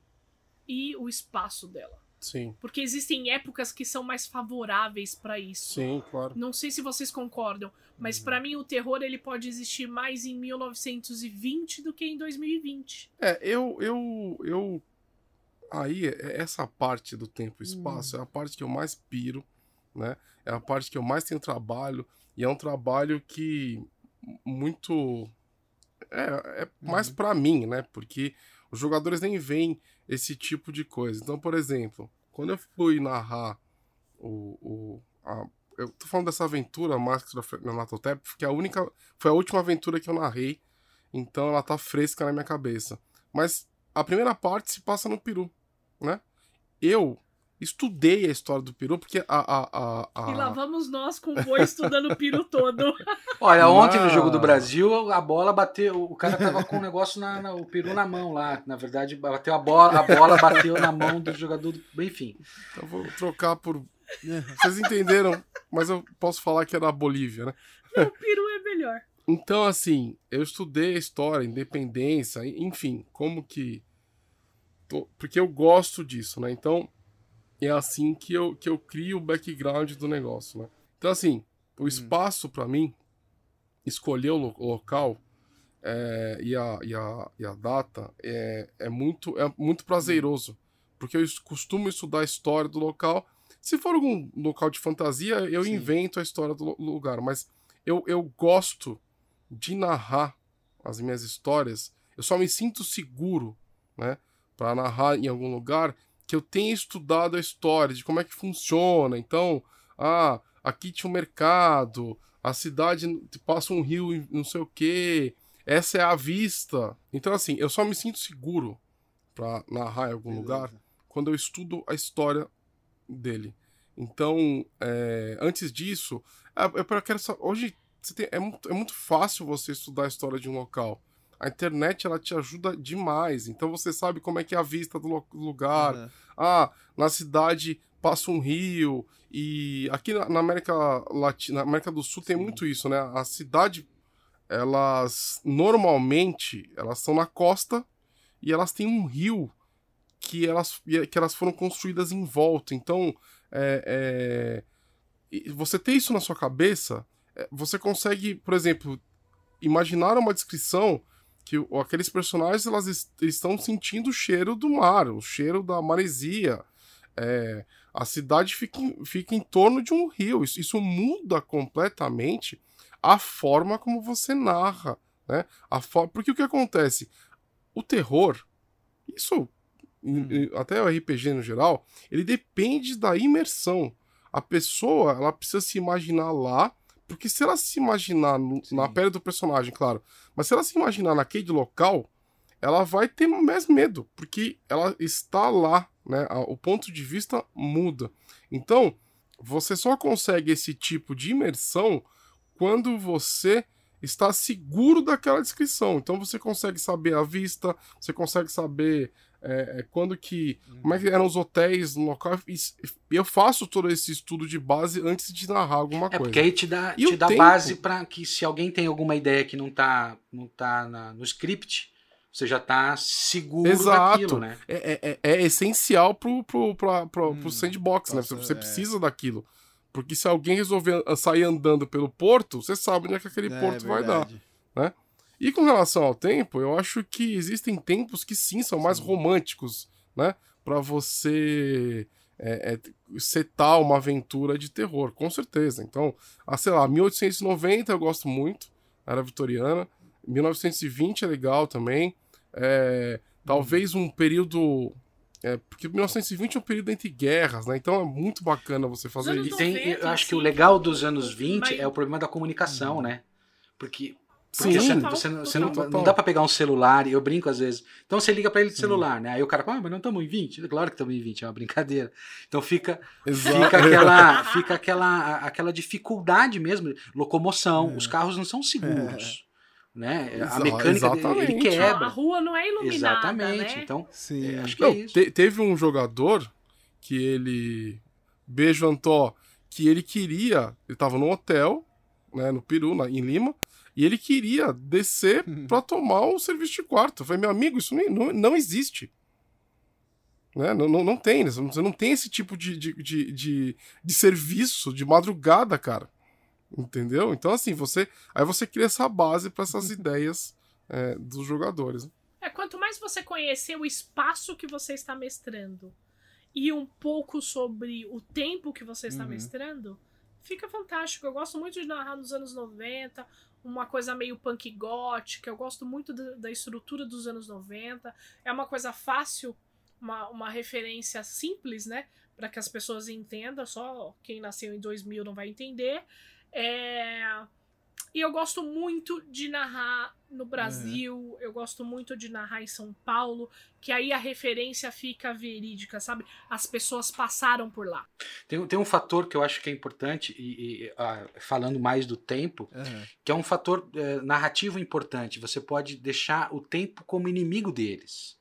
e o espaço dela. Sim, Porque existem épocas que são mais favoráveis para isso. sim, claro. Não sei se vocês concordam, mas Uhum. pra mim o terror ele pode existir mais em 1920 do que em 2020. É, eu, eu, eu. Aí, é- essa parte do tempo e espaço é a parte que eu mais piro, né? É a parte que eu mais tenho trabalho. E é um trabalho que muito. É, é mais Uhum. pra mim, né? Porque os jogadores nem veem esse tipo de coisa. Então, por exemplo, quando eu fui narrar o. o a- eu tô falando dessa aventura, Mask of Nanatotep, que é a única. Foi a última aventura que eu narrei. Então ela tá fresca na minha cabeça. Mas a primeira parte se passa no Peru, né? Eu estudei a história do Peru porque a. a, a, a- E lá vamos nós com o boi estudando o piro todo. [LAUGHS] Olha, ontem no Mas- jogo do Brasil, a bola bateu. O cara tava com o negócio na, na- o peru na mão lá. Na verdade, bateu a bola, a bola bateu na mão do jogador do. Enfim. Eu vou trocar por. Vocês entenderam, mas eu posso falar que é da Bolívia, né? o peru é melhor. Então, assim, eu estudei a história, independência, enfim, como que. Porque eu gosto disso, né? Então, é assim que eu, que eu crio o background do negócio, né? Então, assim, o espaço, pra mim, escolher o, lo- o local é, e, a, e, a, e a data é, é, muito, é muito prazeroso. Porque eu costumo estudar a história do local. Se for algum local de fantasia, eu Sim. invento a história do lugar. Mas eu, eu gosto de narrar as minhas histórias. Eu só me sinto seguro, né? Para narrar em algum lugar que eu tenha estudado a história, de como é que funciona. Então, ah, aqui tinha um mercado, a cidade passa um rio, e não sei o quê. Essa é a vista. Então, assim, eu só me sinto seguro para narrar em algum lugar Beleza. quando eu estudo a história dele. Então, é, antes disso, é, eu quero só, hoje tem- é, muito, é muito fácil você estudar a história de um local. A internet ela te ajuda demais. Então você sabe como é que é a vista do lugar. Aham. Ah, na cidade passa um rio e aqui na, América Latina, na América do Sul tem Sim. muito isso, né? A cidade elas normalmente elas são na costa e elas têm um rio que elas, que elas foram construídas em volta. Então, é, é, você ter isso na sua cabeça, é, você consegue, por exemplo, imaginar uma descrição que o- aqueles personagens elas est- estão sentindo o cheiro do mar, o cheiro da maresia. É, a cidade fica em, fica em torno de um rio. Isso, isso muda completamente a forma como você narra, né? A Porque o que acontece? O terror, isso em- até o RPG no geral, ele depende da imersão. A pessoa, ela precisa se imaginar lá, porque se ela se imaginar no- na pele do personagem, claro, mas se ela se imaginar naquele local, ela vai ter mais medo, porque ela está lá, né? O ponto de vista muda. Então, você só consegue esse tipo de imersão quando você está seguro daquela descrição. Então você consegue saber a vista, você consegue saber é, quando que. Como é que eram os hotéis no local. E eu faço todo esse estudo de base antes de narrar alguma é coisa. Porque aí te dá, te dá tempo... base para que se alguém tem alguma ideia que não está não tá na, no script, você já está seguro Exato. daquilo, né? É, é, é essencial pro, pro, pro, pro, hum, pro sandbox, né? Você, é. precisa daquilo. Porque se alguém resolver sair andando pelo porto, você sabe onde é que aquele é, porto vai dar. Né? E com relação ao tempo, eu acho que existem tempos que sim são mais sim. românticos, né? Para você é, é, setar uma aventura de terror, com certeza. Então, ah, sei lá, 1890 eu gosto muito, era vitoriana. 1920 é legal também. É, talvez um período é, porque 1920 é um período entre guerras, né? Então é muito bacana você fazer isso. Tem, eu acho que o legal dos anos 20 mas... é o problema da comunicação, hum. né? Porque, porque Sim, você, você, você não, não, dá para pegar um celular, eu brinco às vezes. Então você liga para ele de celular, né? Aí o cara fala, ah, mas não estamos em 20. Claro que estamos em 20, é uma brincadeira. Então fica, fica, [LAUGHS] aquela, fica aquela, aquela dificuldade mesmo, locomoção. É. Os carros não são seguros. É né? Exa a mecânica dele, ele quebra. A rua não é iluminada, Exatamente. Né? Então, Sim. É, acho que é não, é isso. Te, teve um jogador que ele beijo Antó, que ele queria, ele tava no hotel, né, no Peru, na, em Lima, e ele queria descer uhum. para tomar um serviço de quarto. Eu falei, meu amigo, isso não, não, não existe. Né? Não, não, não tem, você não tem esse tipo de, de, de, de, de serviço de madrugada, cara. Entendeu? Então, assim, você. Aí você cria essa base para essas ideias é, dos jogadores. Né? É, quanto mais você conhecer o espaço que você está mestrando e um pouco sobre o tempo que você está uhum. mestrando, fica fantástico. Eu gosto muito de narrar nos anos 90, uma coisa meio punk gótica. Eu gosto muito da, estrutura dos anos 90. É uma coisa fácil, uma, uma referência simples, né? Para que as pessoas entendam. Só quem nasceu em 2000 não vai entender. É... E eu gosto muito de narrar no Brasil, uhum. eu gosto muito de narrar em São Paulo, que aí a referência fica verídica, sabe? As pessoas passaram por lá. Tem, tem um fator que eu acho que é importante, e, e ah, falando mais do tempo, uhum. que é um fator é, narrativo importante. Você pode deixar o tempo como inimigo deles.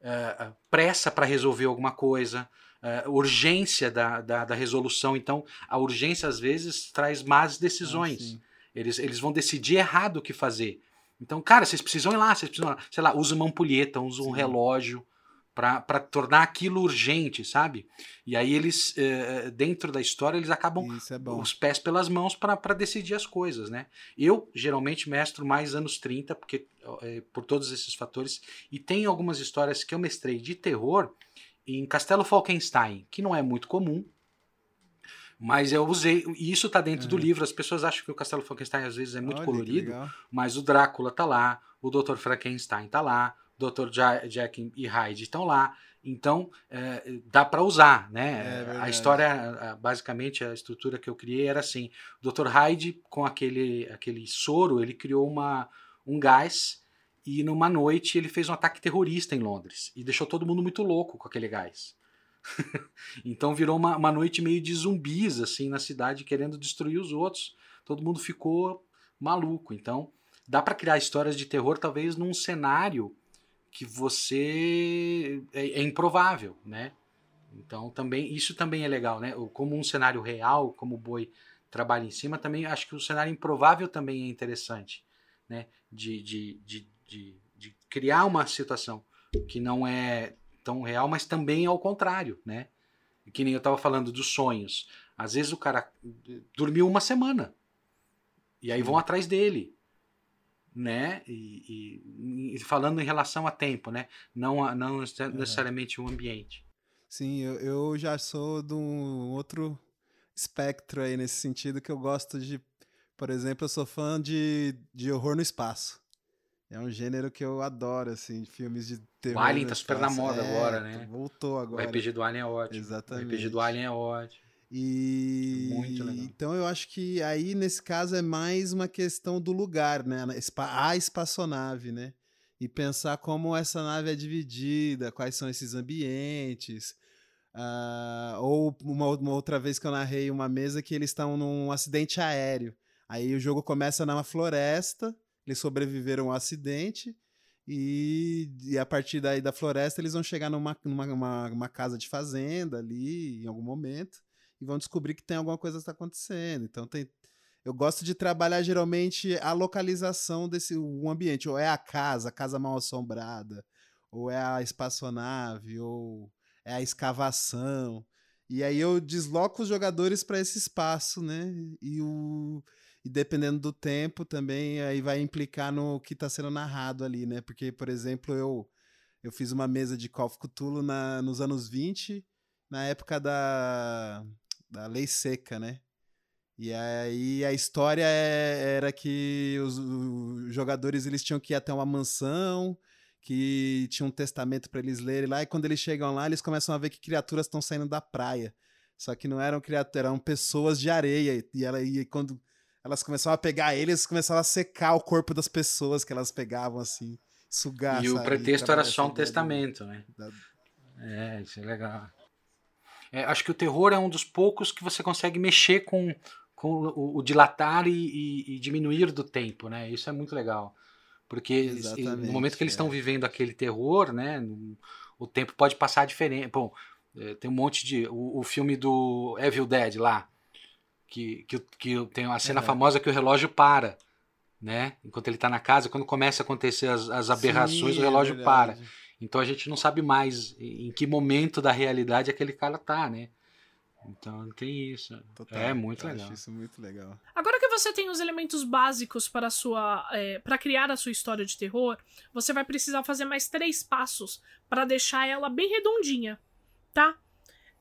É, pressa para resolver alguma coisa, uh, urgência da, da, da, resolução. Então, a urgência às vezes traz más decisões. Ah, eles, eles vão decidir errado o que fazer. Então, cara, vocês precisam ir lá, vocês precisam, sei lá, usa uma ampulheta, usa um relógio para tornar aquilo urgente, sabe? E aí eles, uh, dentro da história, eles acabam é os pés pelas mãos para decidir as coisas, né? Eu, geralmente, mestro mais anos 30, porque uh, por todos esses fatores, e tem algumas histórias que eu mestrei de terror em Castelo Falkenstein, que não é muito comum, mas eu usei, e isso está dentro do livro. As pessoas acham que o Castelo Falkenstein às vezes é muito Olha, colorido, mas o Drácula tá lá, o Dr. Frankenstein tá lá, o Dr. Jack e Hyde estão lá. Então, é, dá para usar, né? É a história, basicamente, a estrutura que eu criei era assim: o Dr. Hyde, com aquele, aquele soro, ele criou uma, um gás e numa noite ele fez um ataque terrorista em Londres e deixou todo mundo muito louco com aquele gás. [LAUGHS] então virou uma, uma noite meio de zumbis assim na cidade querendo destruir os outros. Todo mundo ficou maluco. Então dá para criar histórias de terror talvez num cenário que você é, é, improvável, né? Então também isso também é legal, né? Como um cenário real, como o Boi trabalha em cima, também acho que o cenário improvável também é interessante, né? De, de, de de, de criar uma situação que não é tão real, mas também ao contrário, né? Que nem eu estava falando dos sonhos. Às vezes o cara dormiu uma semana e aí vão atrás dele, né? E, e, e, falando em relação a tempo, né? Não, não necessariamente o ambiente. Sim, eu, eu já sou de um outro espectro aí nesse sentido que eu gosto de, por exemplo, eu sou fã de, de horror no espaço. É um gênero que eu adoro, assim, filmes de terror. O Alien tá super na moda é, agora, né? Voltou agora. O RPG do Alien é ótimo. Exatamente. O RPG do Alien é ótimo. E Muito legal. então eu acho que aí nesse caso é mais uma questão do lugar, né? A espaçonave, né? E pensar como essa nave é dividida, quais são esses ambientes, Uh, ou uma, uma, outra vez que eu narrei uma mesa que eles estão num acidente aéreo. Aí o jogo começa numa floresta, eles sobreviveram ao acidente, e, e, a partir daí da floresta eles vão chegar numa, numa uma, casa de fazenda ali em algum momento e vão descobrir que tem alguma coisa que está acontecendo. Então tem. Eu gosto de trabalhar geralmente a localização desse um ambiente. Ou é a casa, a casa mal assombrada, ou é a espaçonave, ou é a escavação. E aí eu desloco os jogadores para esse espaço, né? E, o, e dependendo do tempo também aí vai implicar no que está sendo narrado ali, né? Porque, por exemplo, eu, eu fiz uma mesa de Call of Cthulhu na, nos anos 20, na época da, da Lei Seca, né? E aí a história é, era que os, os jogadores eles tinham que ir até uma mansão que tinha um testamento para eles lerem lá, e quando eles chegam lá, eles começam a ver que criaturas estão saindo da praia. Só que não eram criaturas, eram pessoas de areia. E, ela, e quando elas começavam a pegar eles, começavam a secar o corpo das pessoas que elas pegavam, assim, sugar. E sabe? o pretexto era só um testamento, né? Da... É, isso é legal. É, acho que o terror é um dos poucos que você consegue mexer com, com o, o dilatar e, e, e, diminuir do tempo, né? Isso é muito legal. Porque Exatamente, no momento que eles estão é. vivendo aquele terror, né, o tempo pode passar diferente. Bom, é, tem um monte de. O, o, filme do Evil Dead lá, que, que, que tem a cena famosa que o relógio para, né? Enquanto ele está na casa, quando começa a acontecer as, as aberrações, Sim, o relógio é para. Então a gente não sabe mais em que momento da realidade aquele cara tá, né? Então tem isso. Total, é muito legal. Acho isso muito legal. Agora que você tem os elementos básicos para sua, é, para criar a sua história de terror, você vai precisar fazer mais três passos para deixar ela bem redondinha, tá?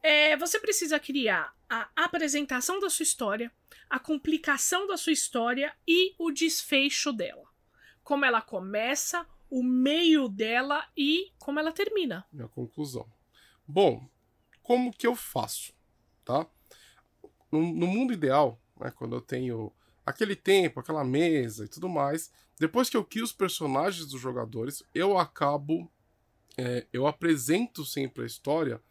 É, você precisa criar a apresentação da sua história, a complicação da sua história e o desfecho dela. Como ela começa, o meio dela e como ela termina. Minha conclusão. Bom, como que eu faço? tá? No, no mundo ideal, né, quando eu tenho aquele tempo, aquela mesa e tudo mais, depois que eu crio os personagens dos jogadores, eu acabo, é, eu apresento sempre a história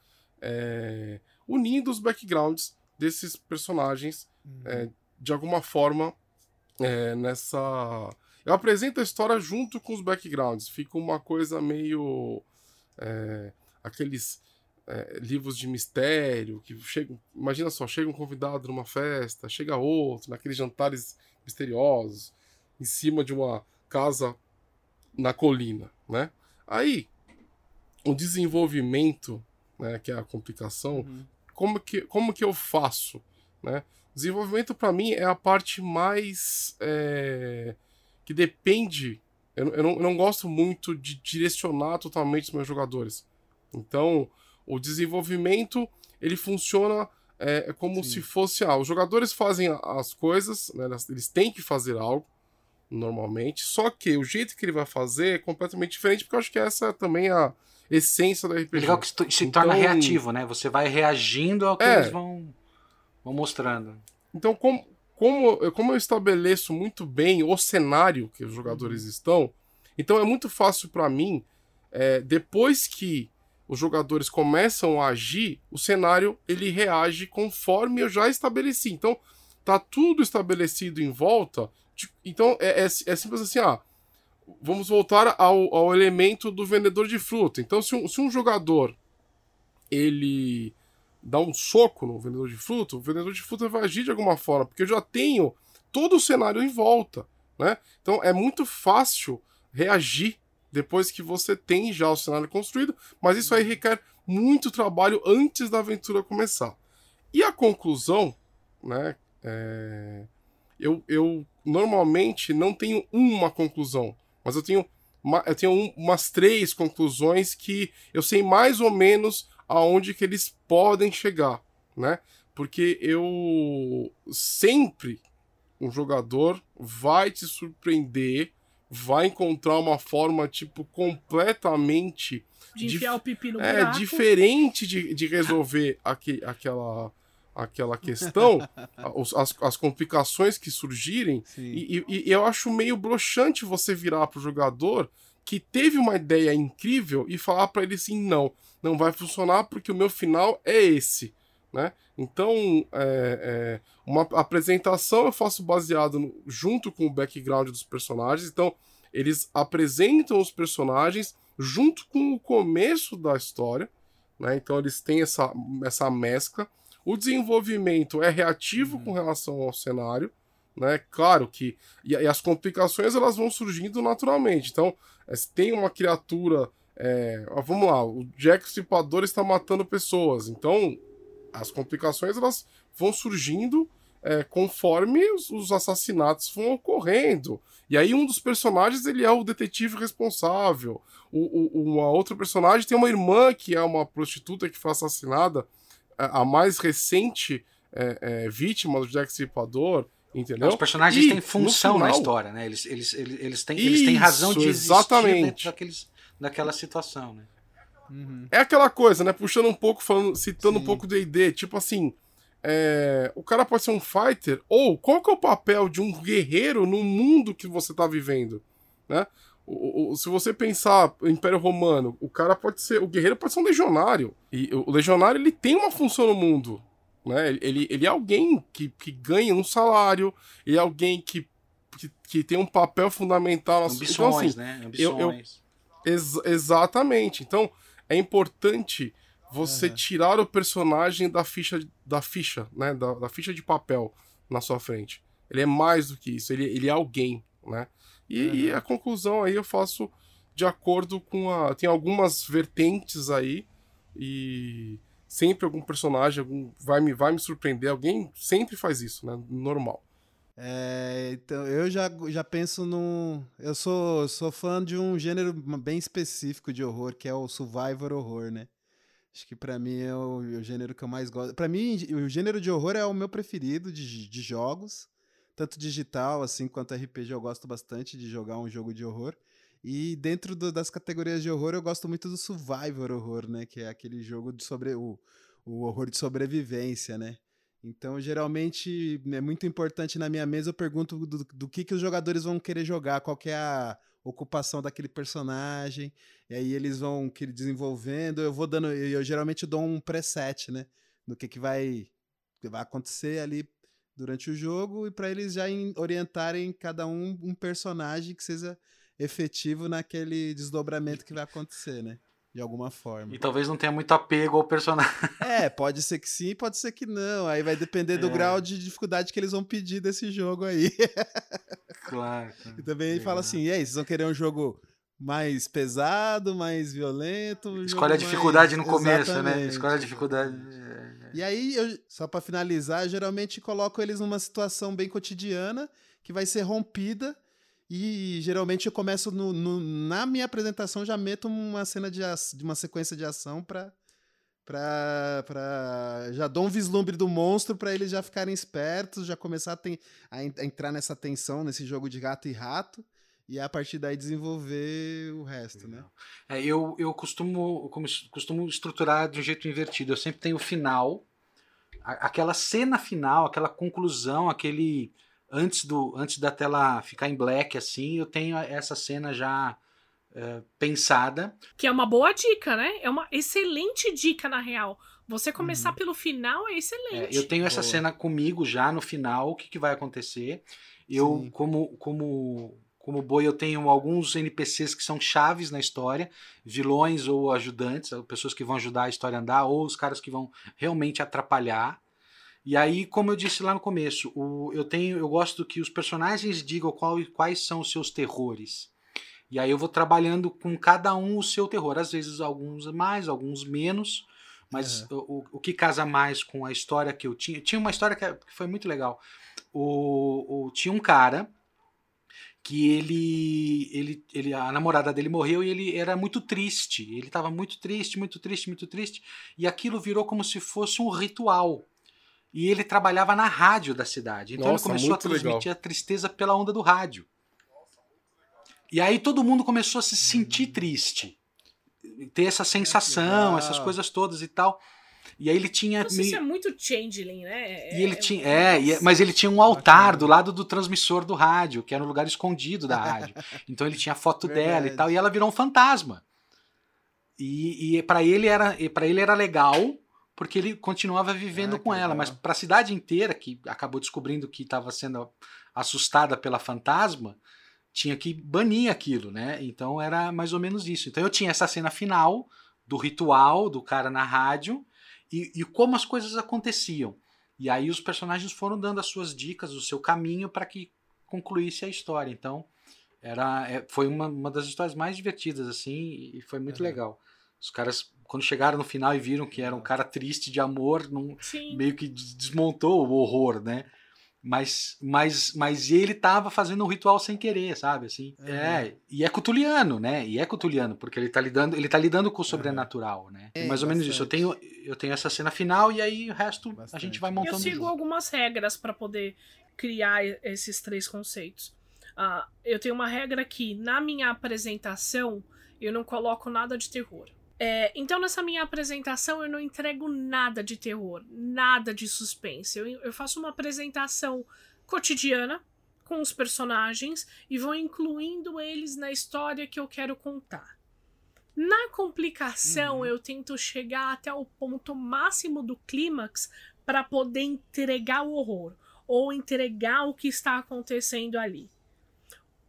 é, unindo os backgrounds desses personagens uhum. é, de alguma forma é, nessa. Eu apresento a história junto com os backgrounds, fica uma coisa meio. É, aqueles é, livros de mistério, que chegam. Imagina só, chega um convidado numa festa, chega outro, naqueles jantares misteriosos, em cima de uma casa na colina, né? Aí, o desenvolvimento, né, que é a complicação, uhum. como, que, como que eu faço, né? Desenvolvimento para mim é a parte mais é, que depende. Eu, eu, não, eu não gosto muito de direcionar totalmente os meus jogadores. Então, o desenvolvimento ele funciona é, como Sim. se fosse ah, os jogadores fazem as coisas, né, eles têm que fazer algo normalmente, só que o jeito que ele vai fazer é completamente diferente, porque eu acho que essa é também a essência do RPG. Legal que se então, torna reativo, né? Você vai reagindo ao que é, eles vão, vão mostrando. Então, como, como, como eu estabeleço muito bem o cenário que os jogadores uhum. estão, então é muito fácil para mim, é, depois que os jogadores começam a agir, o cenário ele reage conforme eu já estabeleci. Então, tá tudo estabelecido em volta. Então, é, é, é simples assim, ah, vamos voltar ao, ao elemento do vendedor de fruta. Então, se um, se um jogador ele dá um soco no vendedor de fruta, o vendedor de fruta vai agir de alguma forma, porque eu já tenho todo o cenário em volta, né? Então é muito fácil reagir depois que você tem já o cenário construído, mas isso aí requer muito trabalho antes da aventura começar. E a conclusão, né? É... Eu, eu normalmente não tenho uma conclusão, mas eu tenho, uma, eu tenho um, umas três conclusões que eu sei mais ou menos aonde que eles podem chegar, né? Porque eu sempre um jogador vai te surpreender vai encontrar uma forma, tipo, completamente. De enfiar o pipi no É, diferente de, de resolver aqui, aquela, aquela questão, [LAUGHS] as, as complicações que surgirem. E, e, e, eu acho meio broxante você virar pro jogador que teve uma ideia incrível e falar para ele assim: não, não vai funcionar porque o meu final é esse. Né? Então, é, é, uma apresentação eu faço baseado no, junto com o background dos personagens. Então, eles apresentam os personagens junto com o começo da história. Né? Então, eles têm essa, essa mescla. O desenvolvimento é reativo uhum. com relação ao cenário. Né? Claro que. E, e, as complicações elas vão surgindo naturalmente. Então, é, se tem uma criatura. É, vamos lá, o Jack Stripador está matando pessoas. Então, as complicações elas vão surgindo é, conforme os, os, assassinatos vão ocorrendo. E aí um dos personagens ele é o detetive responsável. O, o, uma outra personagem tem uma irmã que é uma prostituta que foi assassinada, a, mais recente é, é, vítima do Jack Stripador. Entendeu? Os personagens e, têm função final... na história, né? Eles, eles, eles, eles, têm, eles têm razão de existir exatamente. dentro daqueles, daquela situação, né? Uhum. É aquela coisa, né? Puxando um pouco, falando, citando Sim. um pouco do ID, tipo assim. É, o cara pode ser um fighter, ou qual que é o papel de um guerreiro no mundo que você tá vivendo, né? O, o, se você pensar Império Romano, o cara pode ser, o guerreiro pode ser um legionário, e o legionário ele tem uma função no mundo, né? Ele, ele é alguém que, que ganha um salário, ele é alguém que, que, que tem um papel fundamental. Ambições, então, assim, né? Ambições. Eu, eu, ex exatamente. Então, é importante você uhum. tirar o personagem da ficha, da ficha, né? Da, da, ficha de papel na sua frente. Ele é mais do que isso, ele, ele é alguém, né? E, uhum. e, a conclusão aí eu faço de acordo com a. Tem algumas vertentes aí, e sempre algum personagem algum, vai, me, vai me surpreender. Alguém sempre faz isso, né? Normal. É, então, eu já, já penso num. Eu sou, sou fã de um gênero bem específico de horror, que é o survivor horror, né? Acho que para mim é o, o, gênero que eu mais gosto. Para mim, o gênero de horror é o meu preferido de, de jogos, tanto digital assim quanto RPG. Eu gosto bastante de jogar um jogo de horror. E dentro do, das categorias de horror, eu gosto muito do survivor horror, né? Que é aquele jogo de sobre o, o horror de sobrevivência, né? Então, geralmente, é muito importante na minha mesa, eu pergunto do, do que, que os jogadores vão querer jogar, qual que é a ocupação daquele personagem, e aí eles vão desenvolvendo, eu vou dando, eu, eu geralmente dou um preset, né, do que que vai, que vai acontecer ali durante o jogo, e para eles já orientarem cada um um personagem que seja efetivo naquele desdobramento que vai acontecer, né de alguma forma. E talvez não tenha muito apego ao personagem. [LAUGHS] É, pode ser que sim, pode ser que não. Aí vai depender do é. grau de dificuldade que eles vão pedir desse jogo aí. [LAUGHS] Claro. E também fala assim: e aí, vocês vão querer um jogo mais pesado, mais violento? Escolhe a dificuldade mais... no começo, né? Exatamente. né? Escolhe a dificuldade. E aí, eu, só para finalizar, geralmente coloco eles numa situação bem cotidiana que vai ser rompida e geralmente eu começo no, no, na minha apresentação já meto uma cena de, de uma sequência de ação para para para já dou um vislumbre do monstro para eles já ficarem espertos, já começar a, ten, a, entrar nessa tensão nesse jogo de gato e rato e a partir daí desenvolver o resto, né? É, eu, eu costumo, costumo estruturar de um jeito invertido. Eu sempre tenho o final, aquela cena final, aquela conclusão, aquele antes, do, antes da tela ficar em black assim, eu tenho essa cena já é, pensada. Que é uma boa dica, né? É uma excelente dica, na real. Você começar uhum. pelo final é excelente. É, eu tenho essa boa. cena comigo já no final, o que, que vai acontecer. Eu, Sim. como, como, como boi, eu tenho alguns NPCs que são chaves na história, vilões ou ajudantes, pessoas que vão ajudar a história a andar, ou os caras que vão realmente atrapalhar. E aí, como eu disse lá no começo, o, eu tenho, eu gosto que os personagens digam qual, quais são os seus terrores. E aí eu vou trabalhando com cada um o seu terror. Às vezes alguns mais, alguns menos. Mas uhum. o, o que casa mais com a história que eu tinha. Tinha uma história que foi muito legal. O, o, tinha um cara que ele, ele, ele, a namorada dele morreu e ele era muito triste. Ele estava muito triste, muito triste, muito triste. E aquilo virou como se fosse um ritual e ele trabalhava na rádio da cidade. Então Nossa, ele começou a transmitir legal. a tristeza pela onda do rádio. E aí todo mundo começou a se sentir triste, ter essa sensação, essas coisas todas e tal. E aí ele tinha. Nossa, meio... Isso é muito changeling, né? E ele é, tinha, é, é, mas ele tinha um altar do lado do transmissor do rádio, que era um lugar escondido da rádio. [LAUGHS] Então ele tinha foto dela e tal, e ela virou um fantasma. E, e para ele era, para ele era legal, porque ele continuava vivendo ah, com ela, legal. mas para a cidade inteira que acabou descobrindo que estava sendo assustada pela fantasma, tinha que banir aquilo, né? Então era mais ou menos isso. Então eu tinha essa cena final do ritual do cara na rádio e, e como as coisas aconteciam. E aí os personagens foram dando as suas dicas, o seu caminho para que concluísse a história. Então era é, foi uma, uma das histórias mais divertidas assim e foi muito uhum. legal. Os caras, quando chegaram no final e viram que era um cara triste de amor, não, meio que desmontou o horror, né? Mas, mas, mas ele tava fazendo um ritual sem querer, sabe? Assim, é. é e é cutuliano, né? E é cutuliano, porque ele tá lidando, ele tá lidando com o sobrenatural, né? É, mais ou menos isso. Eu tenho, eu tenho essa cena final e aí o resto bastante. a gente vai montando. Eu sigo junto. algumas regras para poder criar esses três conceitos. Uh, eu tenho uma regra que na minha apresentação eu não coloco nada de terror. É, então, nessa minha apresentação, eu não entrego nada de terror, nada de suspense. Eu, eu faço uma apresentação cotidiana com os personagens e vou incluindo eles na história que eu quero contar. Na complicação, uhum. eu tento chegar até o ponto máximo do clímax para poder entregar o horror ou entregar o que está acontecendo ali.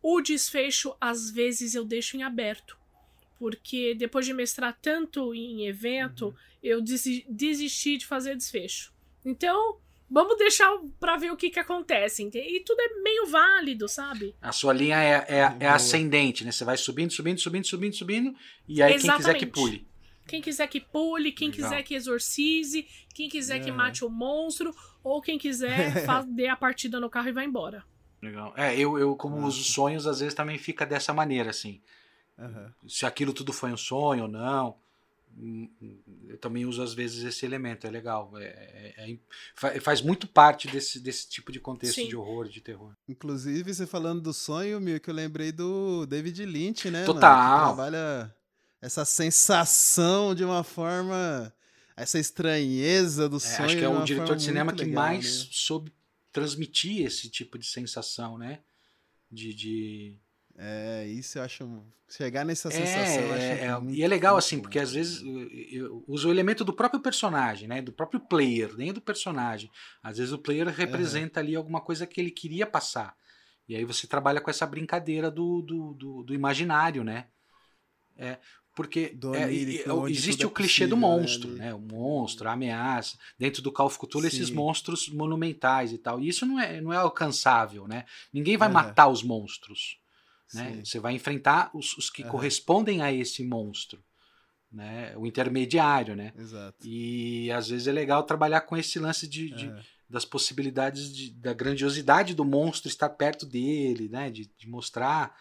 O desfecho, às vezes, eu deixo em aberto porque depois de mestrar tanto em evento, uhum. eu desisti de fazer desfecho. Então, vamos deixar para ver o que, que acontece. E tudo é meio válido, sabe? A sua linha é, é, é ascendente, né? Você vai subindo, subindo, subindo, subindo, subindo, e aí Exatamente. quem quiser que pule. Quem quiser que pule, quem Legal. quiser que exorcize, quem quiser é. que mate o monstro, ou quem quiser [LAUGHS] dê a partida no carro e vá embora. Legal. É, eu, eu como uso sonhos, às vezes também fica dessa maneira, assim. Uhum. Se aquilo tudo foi um sonho ou não. Hum, eu também uso às vezes esse elemento, é legal. É, é, é, faz muito parte desse, desse tipo de contexto Sim. de horror, de terror. Inclusive, você falando do sonho, meu, que eu lembrei do David Lynch, né? Total. Mano, trabalha essa sensação de uma forma. Essa estranheza do sonho. É, acho que é o diretor de cinema que legal, mais né? soube transmitir esse tipo de sensação, né? De. de é, isso eu acho. Chegar nessa é, sensação. eu é, é e é legal, assim, porque às vezes eu uso o elemento do próprio personagem, né? Do próprio player, nem do personagem. Às vezes o player representa ali alguma coisa que ele queria passar. E aí você trabalha com essa brincadeira do, do, do, do imaginário, né? É, porque é, existe o é clichê possível, do né, monstro, né? né? O monstro, a ameaça. Dentro do Call of Cthulhu, Sim. esses monstros monumentais e tal. E isso não é, não é alcançável, né? Ninguém vai matar os monstros. Né? Você vai enfrentar os, os que uhum. correspondem a esse monstro. Né? O intermediário, né? Exato. E às vezes é legal trabalhar com esse lance de, de das possibilidades de, da grandiosidade do monstro estar perto dele, né? De, de mostrar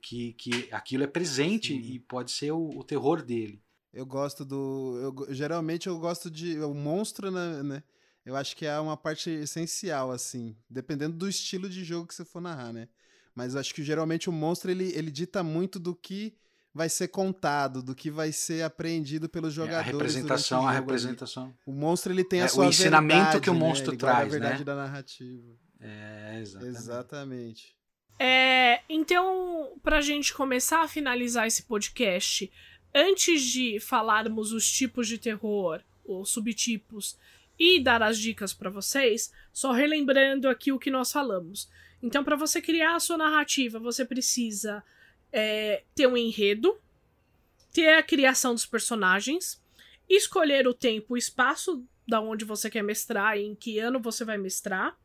que, que aquilo é presente Sim. e pode ser o, o, terror dele. Eu gosto do. Eu, geralmente eu gosto de. O monstro, né, né? Eu acho que é uma parte essencial, assim. Dependendo do estilo de jogo que você for narrar, né? Mas acho que geralmente o monstro ele, ele dita muito do que vai ser contado, do que vai ser apreendido pelos jogadores. É, a representação, a representação. Ali. O monstro ele tem a é, sua o ensinamento verdade, que o né? monstro né? traz, a verdade né? da narrativa. É, exatamente. Exatamente. É, então, pra gente começar a finalizar esse podcast, antes de falarmos os tipos de terror, os subtipos e dar as dicas para vocês, só relembrando aqui o que nós falamos. Então, para você criar a sua narrativa, você precisa é, ter um enredo, ter a criação dos personagens, escolher o tempo e espaço da onde você quer mestrar e em que ano você vai mestrar.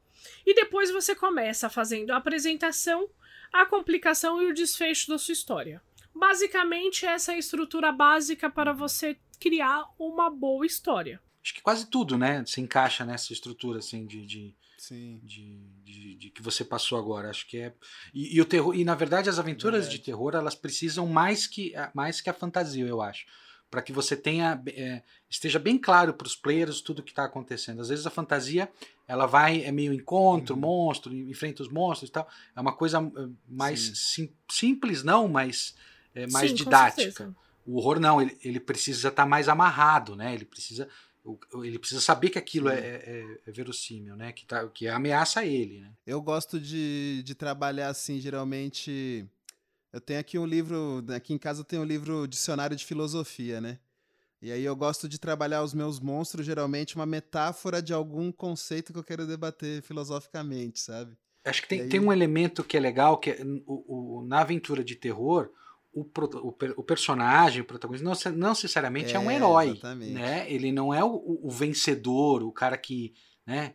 E depois você começa fazendo a apresentação, a complicação e o desfecho da sua história. Basicamente, essa é a estrutura básica para você criar uma boa história. Acho que quase tudo, né, se encaixa nessa estrutura assim de, de Sim. De, de, de, que você passou agora. Acho que é. E, e, o terror, e na verdade, as aventuras verdade. de terror elas precisam mais que, mais que a fantasia, eu acho. Para que você tenha. É, esteja bem claro para os players tudo que está acontecendo. Às vezes a fantasia ela vai, é meio encontro, uhum. monstro, enfrenta os monstros e tal. É uma coisa é, mais sim. sim simples, não, mas é, mais Sim, didática. O horror não, ele, ele precisa estar tá mais amarrado, né? Ele precisa o- ele precisa saber que aquilo é, é- é verossímil, né? Que, tá, que ameaça ele, né? Eu gosto de, de trabalhar assim, geralmente. Eu tenho aqui um livro. Aqui em casa eu tenho um livro Dicionário de Filosofia, né? E aí eu gosto de trabalhar os meus monstros, geralmente, uma metáfora de algum conceito que eu quero debater filosoficamente, sabe? Acho que tem, aí- tem um elemento que é legal, que é, o, o- na aventura de terror, o, o, o personagem, o protagonista, não, não necessariamente é, um É, herói. exatamente. Né? Ele não é o, o- vencedor, o cara que. Né?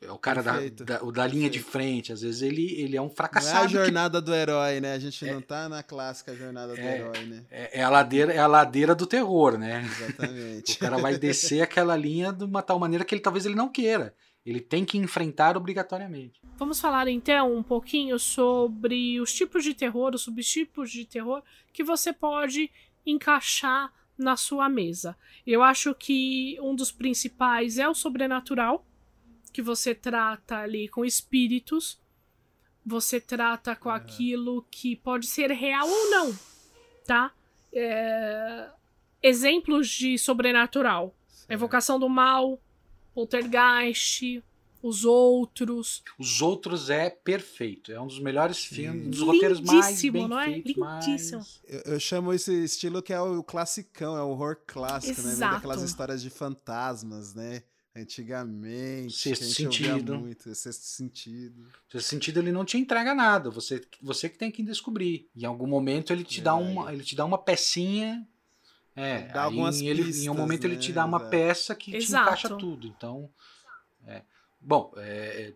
É o cara da, da, o da linha de perfeito. frente. Às vezes ele, ele é um Não é a fracassado. que jornada do herói, né? A gente não tá na clássica jornada do É. herói, né? é, é a ladeira, é a ladeira do terror, né? Exatamente. [LAUGHS] O cara vai descer aquela linha de uma tal maneira que ele talvez ele não queira. Ele tem que enfrentar obrigatoriamente. Vamos falar então um pouquinho sobre os tipos de terror, os subtipos de terror que você pode encaixar na sua mesa. Eu acho que um dos principais é o sobrenatural, que você trata ali com espíritos, você trata com aquilo que pode ser real ou não, tá? É, Exemplos de sobrenatural: Evocação do Mal, Poltergeist, Os Outros. Os outros é perfeito. É um dos melhores filmes, um dos roteiros mais Lindíssimo, bem não é? feitos. Lindíssimo. mais- Eu, eu chamo esse estilo que é o classicão, é o horror clássico, né? Exato. Daquelas histórias de fantasmas, né? Antigamente. Sexto Sentido. muito, sexto sentido. Nesse sentido, ele não te entrega nada. Você, você que tem que descobrir. Em algum momento ele te dá Verdade. uma, ele te dá uma pecinha. É, Dá aí algumas ele, em um pistas, momento ele né? te dá uma Exato. peça que te Exato. encaixa tudo. Então, é. bom, é,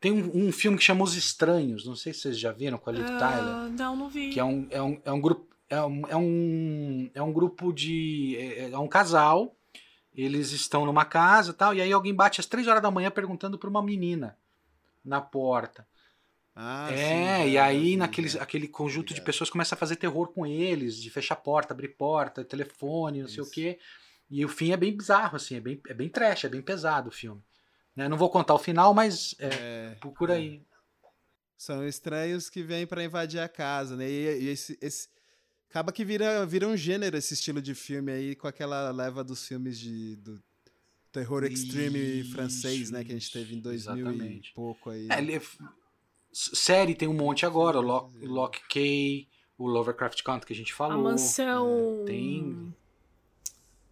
tem um, um filme que chama Os Estranhos. Não sei se vocês já viram com a Liv Tyler. Ah, não, não vi. que é um, é um, é um grupo é um, é um, é um grupo de é, é um casal eles estão numa casa e tal e aí alguém bate às três horas da manhã perguntando para uma menina na porta Ah, é sim, e aí naquele já. aquele conjunto de Obrigado. pessoas começa a fazer terror com eles de fechar porta abrir porta telefone não sei o Isso. quê e o fim é bem bizarro assim é bem é bem trash é bem pesado o filme né? não vou contar o final mas é, É, procura é. aí São estranhos que vêm pra invadir a casa, né? E, e esse, esse- acaba que vira, vira um gênero esse estilo de filme aí, com aquela leva dos filmes de do terror extreme Isso, francês, né? Que a gente teve em isso, 2000 exatamente. e pouco aí. É, ele é série tem um monte agora, o Lock, Lock K, o Lovecraft Country que a gente A falou. mansão. é, tem-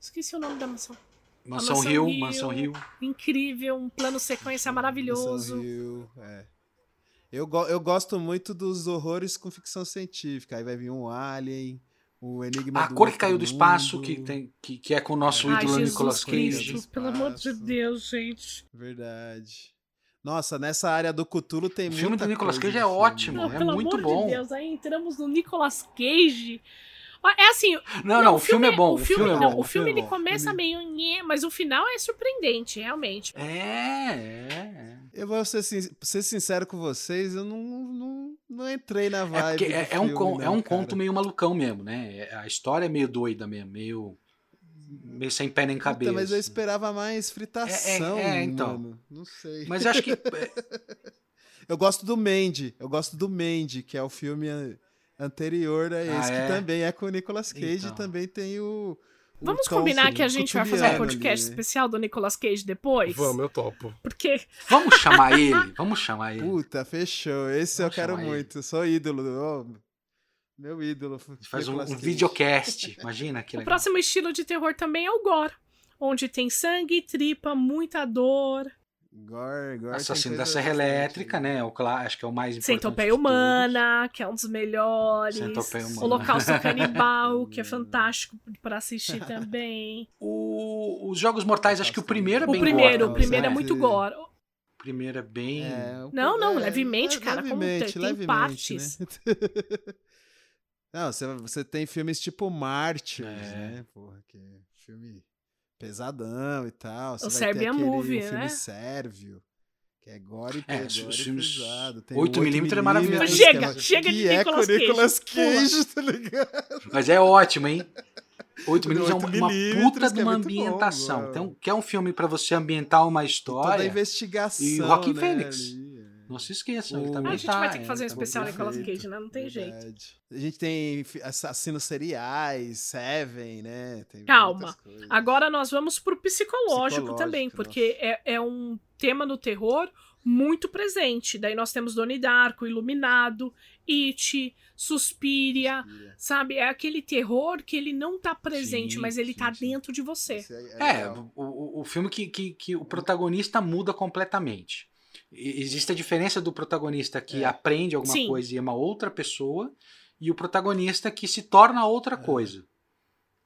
Esqueci o nome da mansão. Mansão, Mansão Hill, Hill. Mansão Hill. Incrível, um plano sequência maravilhoso. Mansão Hill, é. Eu, go- eu gosto muito dos horrores com ficção científica. Aí vai vir um Alien, o Enigma A do cor que caiu do espaço, que, tem, que, que é com o nosso Ai, ídolo Jesus Nicolas Cage. Cristo, pelo amor de. Deus, gente. Verdade. Nossa, nessa área do Cthulhu tem O muita filme do Nicolas Cage é ótimo. Não, é pelo muito amor bom. de Deus, aí entramos no Nicolas Cage. É assim, Não, não, o filme é bom. O filme, é não, bom. o filme é ele começa meio nhê, mas o final é surpreendente, realmente. É, é. Eu vou ser, ser sincero com vocês, eu não, não, não entrei na É, vibe. é, é um, filme, é não, um cara. conto meio malucão mesmo, né? É- A história é meio doida mesmo, meio, meio sem pé nem Puta, cabeça. mas eu esperava mais fritação, É, é, é, então. mano. Não sei. Mas eu acho que [LAUGHS] é, Eu gosto do Mandy. Eu gosto do Mandy, que é o filme an- anterior a esse, Ah, é? que também é com o Nicolas Cage Então. e também tem o. o Vamos tom combinar que a gente vai fazer um podcast ali, né? especial do Nicolas Cage depois? Vamos, eu topo. Porque Vamos chamar ele, [LAUGHS] vamos chamar ele. Puta, fechou. Esse Vamos eu quero ele. muito. Eu sou ídolo. ô, meu ídolo. Faz um, um videocast, [LAUGHS] imagina que o legal. próximo estilo de terror também é o gore. Onde tem sangue, tripa, muita dor. Gore, gore. Assassino tem da Serra Elétrica, né? O, clá- acho que é o mais importante. Centopeia. Humana, que é um dos melhores. Centopeia Humana. Holocausto [LAUGHS] Canibal, que é fantástico pra assistir também. [LAUGHS] O- os Jogos Mortais, acho que o primeiro é O bem primeiro, gore, o primeiro é né? muito gore. O primeiro é bem. É, o- Não, não, é, levemente, é, cara, como levemente, tem- tem levemente, partes. né? Não, você, você tem filmes tipo Mártires, É. né? Porra, que é filme pesadão e tal. Você O ter aquele, Movie, o filme né? sérvio, que é gore, e É, os e filmes pesado. Tem 8 o milímetros é maravilhoso. Chega, é- chega de que é Nicolas Nicolas Cage. [LAUGHS] Tá ligado? Mas é ótimo, hein? 8 O milímetros é uma, 8 uma puta de é uma muito bom, ambientação. mano. então, quer um filme pra você ambientar uma Toda a história? investigação, E Joaquin né, Fênix. ali, é. Não se esqueçam. O- Ele Ah, também a gente tá, vai ter que é, fazer um tá especial Nicolas. Cage, né? Não tem jeito. Verdade. A gente tem assassinos seriais, Seven, né? Tem Calma. Agora nós vamos pro psicológico, Psicológico, também, nossa. porque é, é um tema no terror muito presente. Daí nós temos Donnie Darko, Iluminado, It, Suspiria, sabe? É aquele terror que ele não tá presente, Sim, mas ele sim, tá sim. dentro de você. É, É, legal. o, o, o filme que, que, que o protagonista muda completamente. Existe a diferença do protagonista que É. aprende alguma Sim. coisa e é uma outra pessoa e o protagonista que se torna outra É. coisa.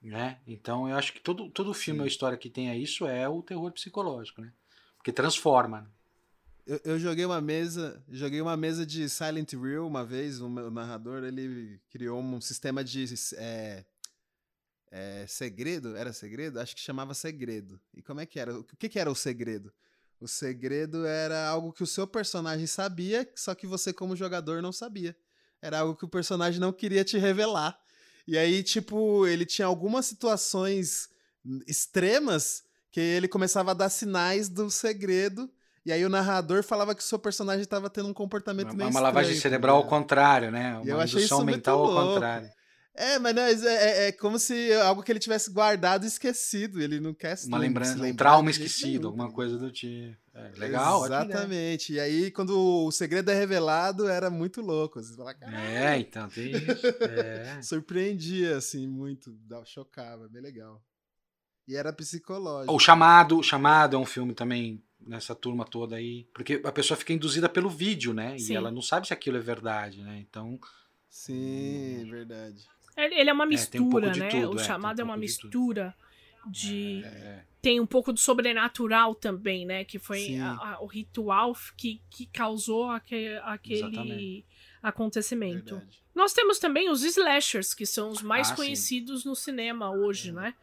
Né? Então eu acho que todo, todo filme Sim. ou história que tenha isso é o terror psicológico, né? Porque transforma. né? Eu, eu joguei uma mesa, joguei uma mesa de Silent Hill uma vez, o meu narrador, ele criou um sistema de é, é, segredo, era segredo? Acho que chamava segredo. E como é que era? O que, que era o segredo? O segredo era algo que o seu personagem sabia, só que você como jogador não sabia. Era algo que o personagem não queria te revelar. E aí, tipo, ele tinha algumas situações extremas que ele começava a dar sinais do segredo e aí o narrador falava que o seu personagem estava tendo um comportamento Uma, meio uma lavagem cerebral ao ligado? contrário, né? Uma indução mental ao contrário. É, mas não, é, é- é como se algo que ele tivesse guardado e esquecido. Ele não quer se Uma lem- lembrança, um trauma esquecido, alguma coisa do tipo. É, legal. Exatamente. E aí, quando o segredo é revelado, era muito louco. Você fala. É, então tem isso. É. [LAUGHS] Surpreendia, assim, muito. Chocava, bem legal. E era psicológico. O chamado, o chamado é um filme também nessa turma toda aí, porque a pessoa fica induzida pelo vídeo, né? Sim. E ela não sabe se aquilo é verdade, né? Então, Sim, verdade. Ele é uma É, um mistura, de né? tudo, o é, chamado um é uma pouco de mistura de. é, Tem um pouco do sobrenatural também, né? Que foi Sim. a- a- o ritual que, que causou aque- aquele Exatamente. acontecimento. verdade. Nós temos também os slashers, que são os mais Ah, sim. conhecidos no cinema hoje, né?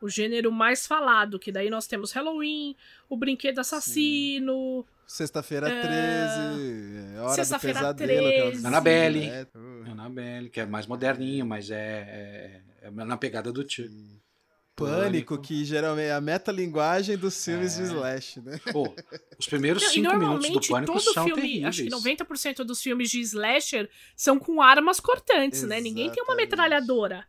O gênero mais falado, que daí nós temos Halloween, o Brinquedo Assassino, Sexta-feira É, 13, é Hora Sexta-feira do Pesadelo. aquelas 13. Annabelle. É, Annabelle, que é mais moderninho, mas é, é, é na pegada do tipo. Pânico, que geralmente é a metalinguagem dos filmes de É. slash, né? Pô, os primeiros Não, cinco minutos do normalmente Pânico todo são filme, terríveis. acho que 90% dos filmes de slasher são com armas cortantes, né? Ninguém tem uma Exatamente. metralhadora.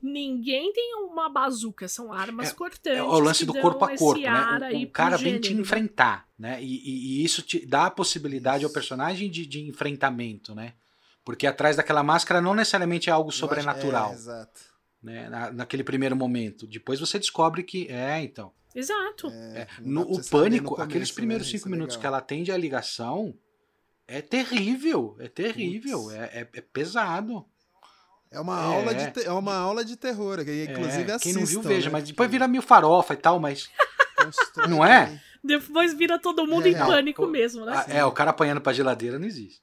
Ninguém tem uma bazuca, são armas É, cortantes. É o lance do corpo a corpo, né? O, o cara vem te gênero, né? enfrentar, né? E, e- e isso te dá a possibilidade ao personagem de, de enfrentamento, né? Porque atrás daquela máscara não necessariamente é algo Eu acho- sobrenatural, É, exato. né? Na- naquele primeiro momento. Depois você descobre que é, então. Exato. É, não No, o pânico, no começo, aqueles né? primeiros Isso cinco é minutos que ela atende a ligação, é terrível, é terrível, é, é- é pesado. É uma, É. Aula de te- é uma aula de terror, que inclusive É, assistam, quem não viu, veja, né? mas depois vira meio farofa e tal, mas. constrói não é? Depois vira todo mundo em É, pânico o- mesmo, né? É, o cara apanhando pra geladeira não existe.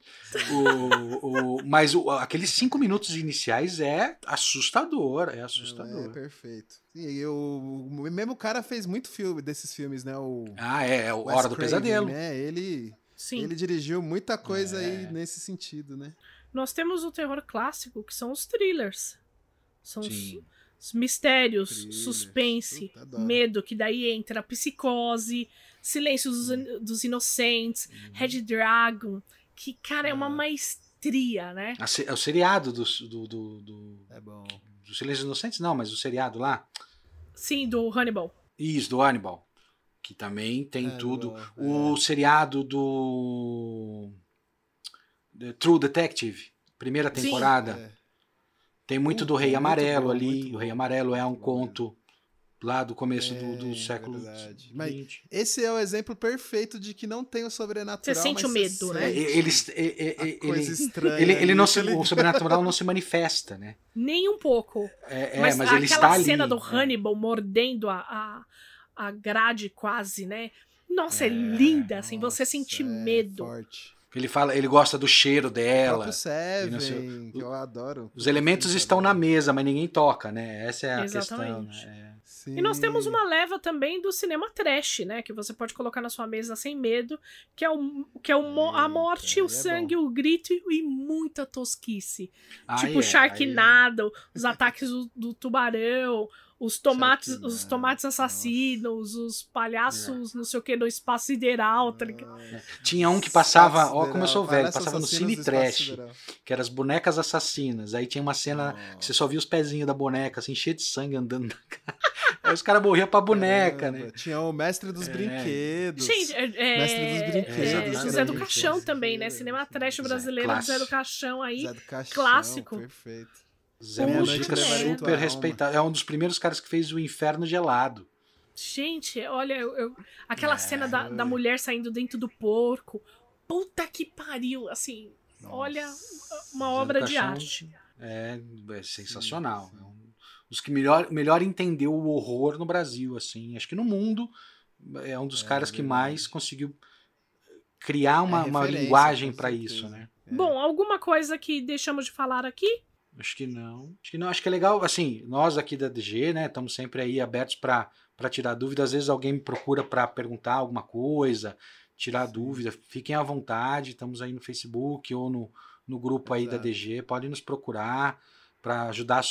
O, o- mas o- aqueles cinco minutos iniciais é assustador, é É assustador. perfeito. E o, o mesmo cara fez muito filme desses filmes, né? O Ah, é, é o Hora do Craven, Pesadelo. Né? Ele, Sim. ele dirigiu muita coisa É. aí nesse sentido, né? Nós temos o terror clássico, que são os thrillers. São os, Sim. os mistérios, Thriller. suspense, Puta, medo, que daí entra a psicose, Silêncio dos, dos Inocentes, Uhum. Red Dragon, que, cara, é uma Ah. maestria, né? É o seriado do, do, do, do, É bom. do Silêncio Inocentes, não, mas o seriado lá. Sim, do Hannibal. Isso, do Hannibal. Que também tem É, tudo. do- O seriado do. The True Detective, primeira Sim. temporada. É. Tem muito do Puta, Rei Amarelo bom, ali. O Rei Amarelo é um conto lá do começo do, do É, século verdade. Mas XX. Esse é o exemplo perfeito de que não tem o sobrenatural. Você sente mas o medo, né? É, ele, ele, coisa ele, estranha. ele, ele não se, o sobrenatural não se manifesta, né? Nem um pouco. É, é, mas, mas, ele aquela está ali. cena do é. Hannibal mordendo a, a, a grade quase, né? Nossa, é, É, linda, assim, você é medo. Forte. Ele fala, ele gosta do cheiro O dela. e não sei- Seven, que eu adoro. Os elementos estão na mesa, mas ninguém toca, né? Essa é a Exatamente. questão. Né? Sim. E nós temos uma leva também do cinema trash, né? Que você pode colocar na sua mesa sem medo, que é, o, que é o, a morte, aí o é sangue, o grito e, e muita tosquice. Aí tipo é, Sharknado, os ataques do, do tubarão, os tomates, Sharknado, os tomates assassinos, os palhaços, não sei o que, no espaço sideral, tá ligado? Tinha um que passava, ó, como eu sou velho, passava no Cine do Trash, que eram as bonecas assassinas. Aí tinha uma cena que você só via os pezinhos da boneca, assim, cheio de sangue andando na cara. [LAUGHS] Aí os caras morriam pra boneca, Caramba, né? Tinha o Mestre dos É. Brinquedos. Gente, é, é, Mestre dos Brinquedos, é, que José era do Caixão também, né? Cinema trash Zé, brasileiro, José do clássico. Caixão aí. Zé do Caixão, clássico. Perfeito. Zé levaram super respeitado. É um dos primeiros caras que fez o Inferno Gelado. Gente, olha, eu, eu- aquela É, cena da, da mulher saindo dentro do porco. Puta que pariu, assim. Olha, uma obra de arte. É, é sensacional. É um dos que melhor, melhor entendeu o horror no Brasil, assim. Acho que no mundo é um dos É, caras que mais conseguiu criar uma, É uma linguagem certeza. isso, né? É. Bom, alguma coisa que deixamos de falar aqui? Acho que não. Acho que não. Acho que é legal, assim, nós aqui da DG, né, estamos sempre aí abertos para tirar dúvida. Às vezes alguém me procura para perguntar alguma coisa, tirar dúvida. Fiquem à vontade, estamos aí no Facebook ou no, no grupo aí da Exato. DG. Podem nos procurar para ajudar,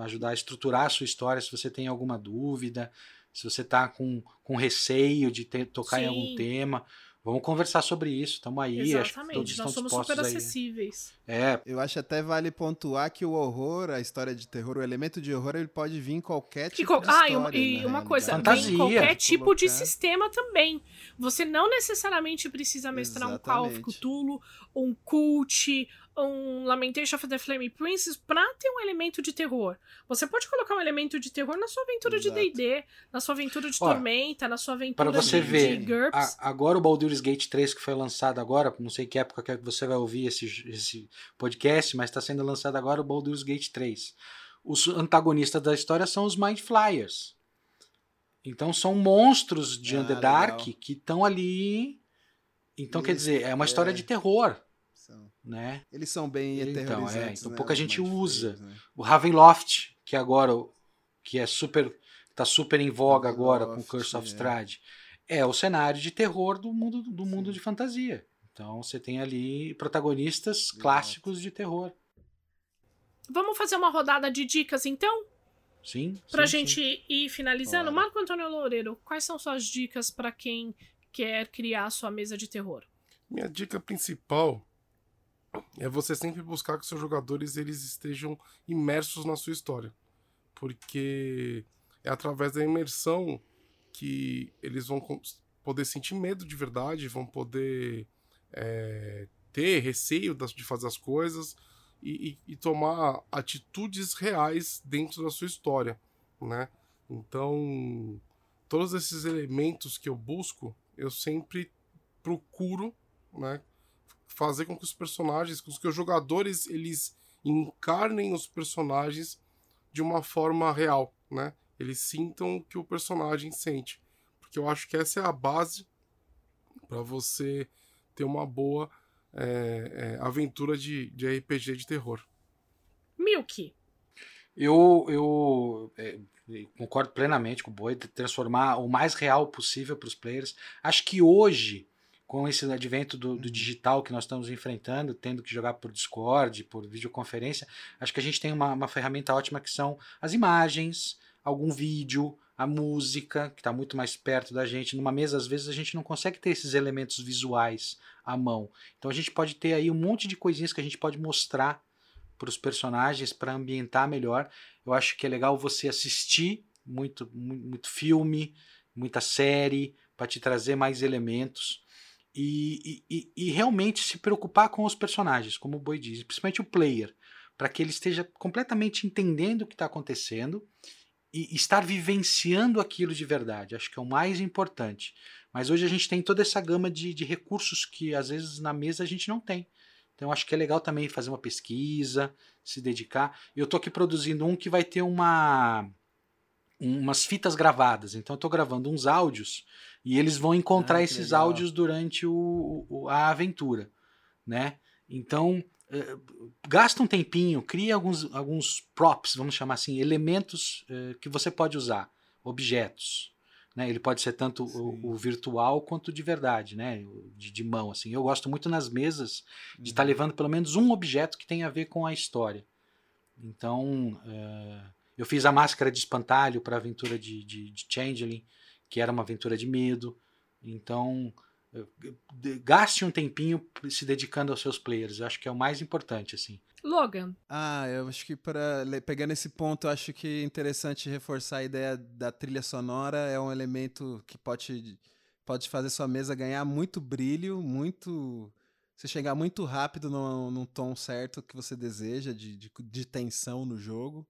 ajudar a estruturar a sua história se você tem alguma dúvida, se você está com, com receio de ter- tocar em algum Sim. tema. Vamos conversar sobre isso. Estamos aí. acho que todos Exatamente, estão nós somos super aí. acessíveis. É, Eu acho até vale pontuar que o horror, a história de terror, o elemento de horror, ele pode vir em qualquer tipo co- de ah, história. e uma, e na uma coisa, realidade. vem Fantasia. qualquer tipo de Colocar- sistema também. Você não necessariamente precisa mestrar um Call of Exatamente. Cthulhu, um Cult, um Lamentation of the Flame Princess pra ter um elemento de terror. Você pode colocar um elemento de terror na sua aventura Exato. de D&D, na sua aventura de Tormenta, na sua aventura Para você de, ver, de GURPS. a- agora o Baldur's Gate 3 que foi lançado agora, não sei que época que você vai ouvir esse, esse podcast, mas está sendo lançado agora o Baldur's Gate 3. Os antagonistas da história são os Mind Flyers. Então são monstros de Ah, Underdark legal. que estão ali. Então quer Eles- dizer, é uma história é. de terror, né? Eles são bem Então, é, então né, pouca gente usa. Né? O Ravenloft, que agora que é super tá super em voga agora com Ravenloft, Curse of é. Strahd, é o cenário de terror do mundo do mundo de fantasia. Então você tem ali protagonistas clássicos de terror. Vamos fazer uma rodada de dicas, então? Sim. Pra sim, gente sim. ir finalizando. Bora. Marco Antônio Loureiro, quais são suas dicas pra quem quer criar sua mesa de terror? Minha dica principal é você sempre buscar que seus jogadores eles estejam imersos na sua história. Porque é através da imersão que eles vão poder sentir medo de verdade, vão poder é, ter receio de fazer as coisas e, e- e tomar atitudes reais dentro da sua história, né? Então, todos esses elementos que eu busco, eu sempre procuro, né, fazer com que os personagens, com que os jogadores, eles encarnem os personagens de uma forma real, né? Eles sintam o que o personagem sente, porque eu acho que essa é a base para você ter uma boa é, é, aventura de, de RPG de terror. Milk. Eu, eu é, concordo plenamente com o Boi de transformar o mais real possível para os players. Acho que hoje, com esse advento do, do digital que nós estamos enfrentando, tendo que jogar por Discord, por videoconferência, acho que a gente tem uma, uma ferramenta ótima que são as imagens, algum vídeo, a música, que está muito mais perto da gente. Numa mesa, às vezes, a gente não consegue ter esses elementos visuais à mão. Então a gente pode ter aí um monte de coisinhas que a gente pode mostrar para os personagens para ambientar melhor. Eu acho que é legal você assistir muito, mu- muito filme, muita série, para te trazer mais elementos. E, e- e- realmente se preocupar com os personagens, como o Boi diz, principalmente o player, para que ele esteja completamente entendendo o que está acontecendo e estar vivenciando aquilo de verdade. Acho que é o mais importante. Mas hoje a gente tem toda essa gama de, de recursos que às vezes na mesa a gente não tem. Então acho que é legal também fazer uma pesquisa, se dedicar. Eu tô aqui produzindo um que vai ter uma umas fitas gravadas. Então eu tô gravando uns áudios e eles vão encontrar Ah, esses legal. áudios durante o, o- a aventura, né? Então eh, gasta um tempinho, cria alguns, alguns props, vamos chamar assim, elementos eh, que você pode usar, objetos. Né? Ele pode ser tanto o, o virtual quanto de verdade, né? De, de mão. Assim. Eu gosto muito nas mesas de Uhum. estar levando pelo menos um objeto que tenha a ver com a história. Então, eh, Eu fiz a máscara de espantalho para a aventura de, de, de Changeling, que era uma aventura de medo. Então, gaste um tempinho se dedicando aos seus players. Eu acho que é o mais importante, assim. Logan. Ah, eu acho que para pegar nesse ponto, eu acho que é interessante reforçar a ideia da trilha sonora. É um elemento que pode, pode fazer sua mesa ganhar muito brilho, muito. Você chegar muito rápido no, no tom certo que você deseja, de, de, de tensão no jogo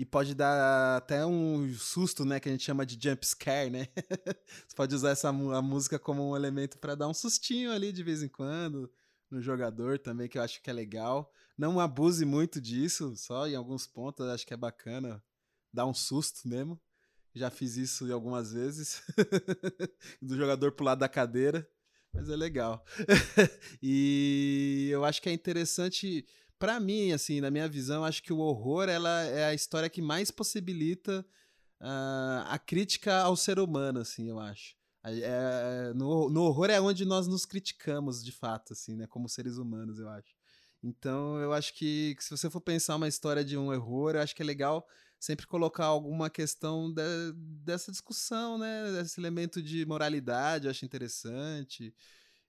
e pode dar até um susto, né, que a gente chama de jump scare, né? [LAUGHS] Você pode usar essa a música como um elemento para dar um sustinho ali de vez em quando no jogador também, que eu acho que é legal. Não abuse muito disso, só em alguns pontos, acho que é bacana dar um susto mesmo. Já fiz isso algumas vezes, [LAUGHS] do jogador pular da cadeira, mas é legal. [LAUGHS] e eu acho que é interessante para mim, assim, na minha visão, acho que o horror ela é a história que mais possibilita uh, a crítica ao ser humano, assim, eu acho. É, no, no horror é onde nós nos criticamos, de fato, assim, né, como seres humanos, eu acho. Então, eu acho que, que se você for pensar uma história de um horror, eu acho que é legal sempre colocar alguma questão de, dessa discussão, né, desse elemento de moralidade, eu acho interessante.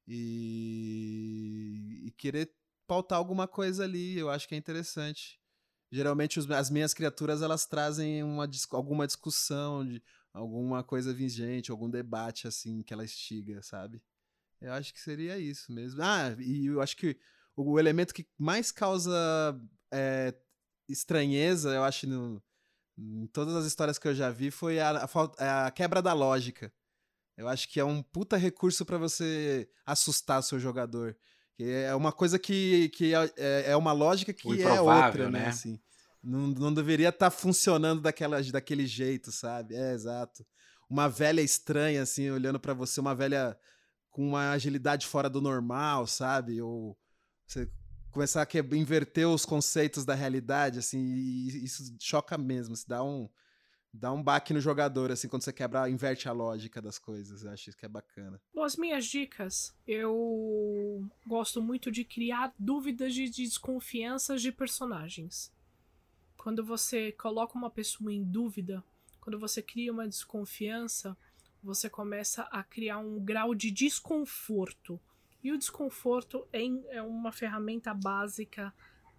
E, e querer pautar alguma coisa ali, eu acho que é interessante. Geralmente os, as minhas criaturas elas trazem uma, alguma discussão, de alguma coisa vigente, algum debate assim que ela estiga, sabe? Eu acho que seria isso mesmo. Ah, e eu acho que o, o elemento que mais causa é, estranheza, eu acho, no, em todas as histórias que eu já vi, foi a, a, a quebra da lógica. Eu acho que é um puta recurso para você assustar seu jogador. Que é uma coisa que, que é, é, é uma lógica que é outra, né? né? Assim, não, não deveria estar tá funcionando daquela, daquele jeito, sabe? É, exato. Uma velha estranha, assim, olhando para você, uma velha com uma agilidade fora do normal, sabe? Ou você começar a inverter os conceitos da realidade, assim, e isso choca mesmo, se dá um, dá um baque no jogador, assim, quando você quebra, inverte a lógica das coisas. Eu acho isso que é bacana. Bom, as minhas dicas, eu gosto muito de criar dúvidas de desconfianças de personagens. Quando você coloca uma pessoa em dúvida, quando você cria uma desconfiança, você começa a criar um grau de desconforto. E o desconforto é, é uma ferramenta básica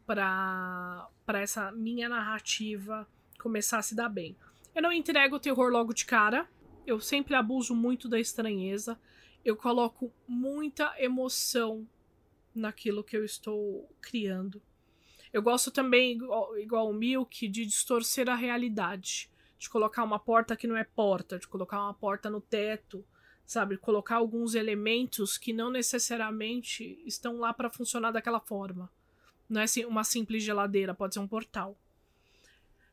para essa minha narrativa começar a se dar bem. Eu não entrego o terror logo de cara. Eu sempre abuso muito da estranheza. Eu coloco muita emoção naquilo que eu estou criando. Eu gosto também, igual, o Milk, de distorcer a realidade. De colocar uma porta que não é porta, de colocar uma porta no teto, sabe? Colocar alguns elementos que não necessariamente estão lá para funcionar daquela forma. Não é assim, uma simples geladeira, pode ser um portal.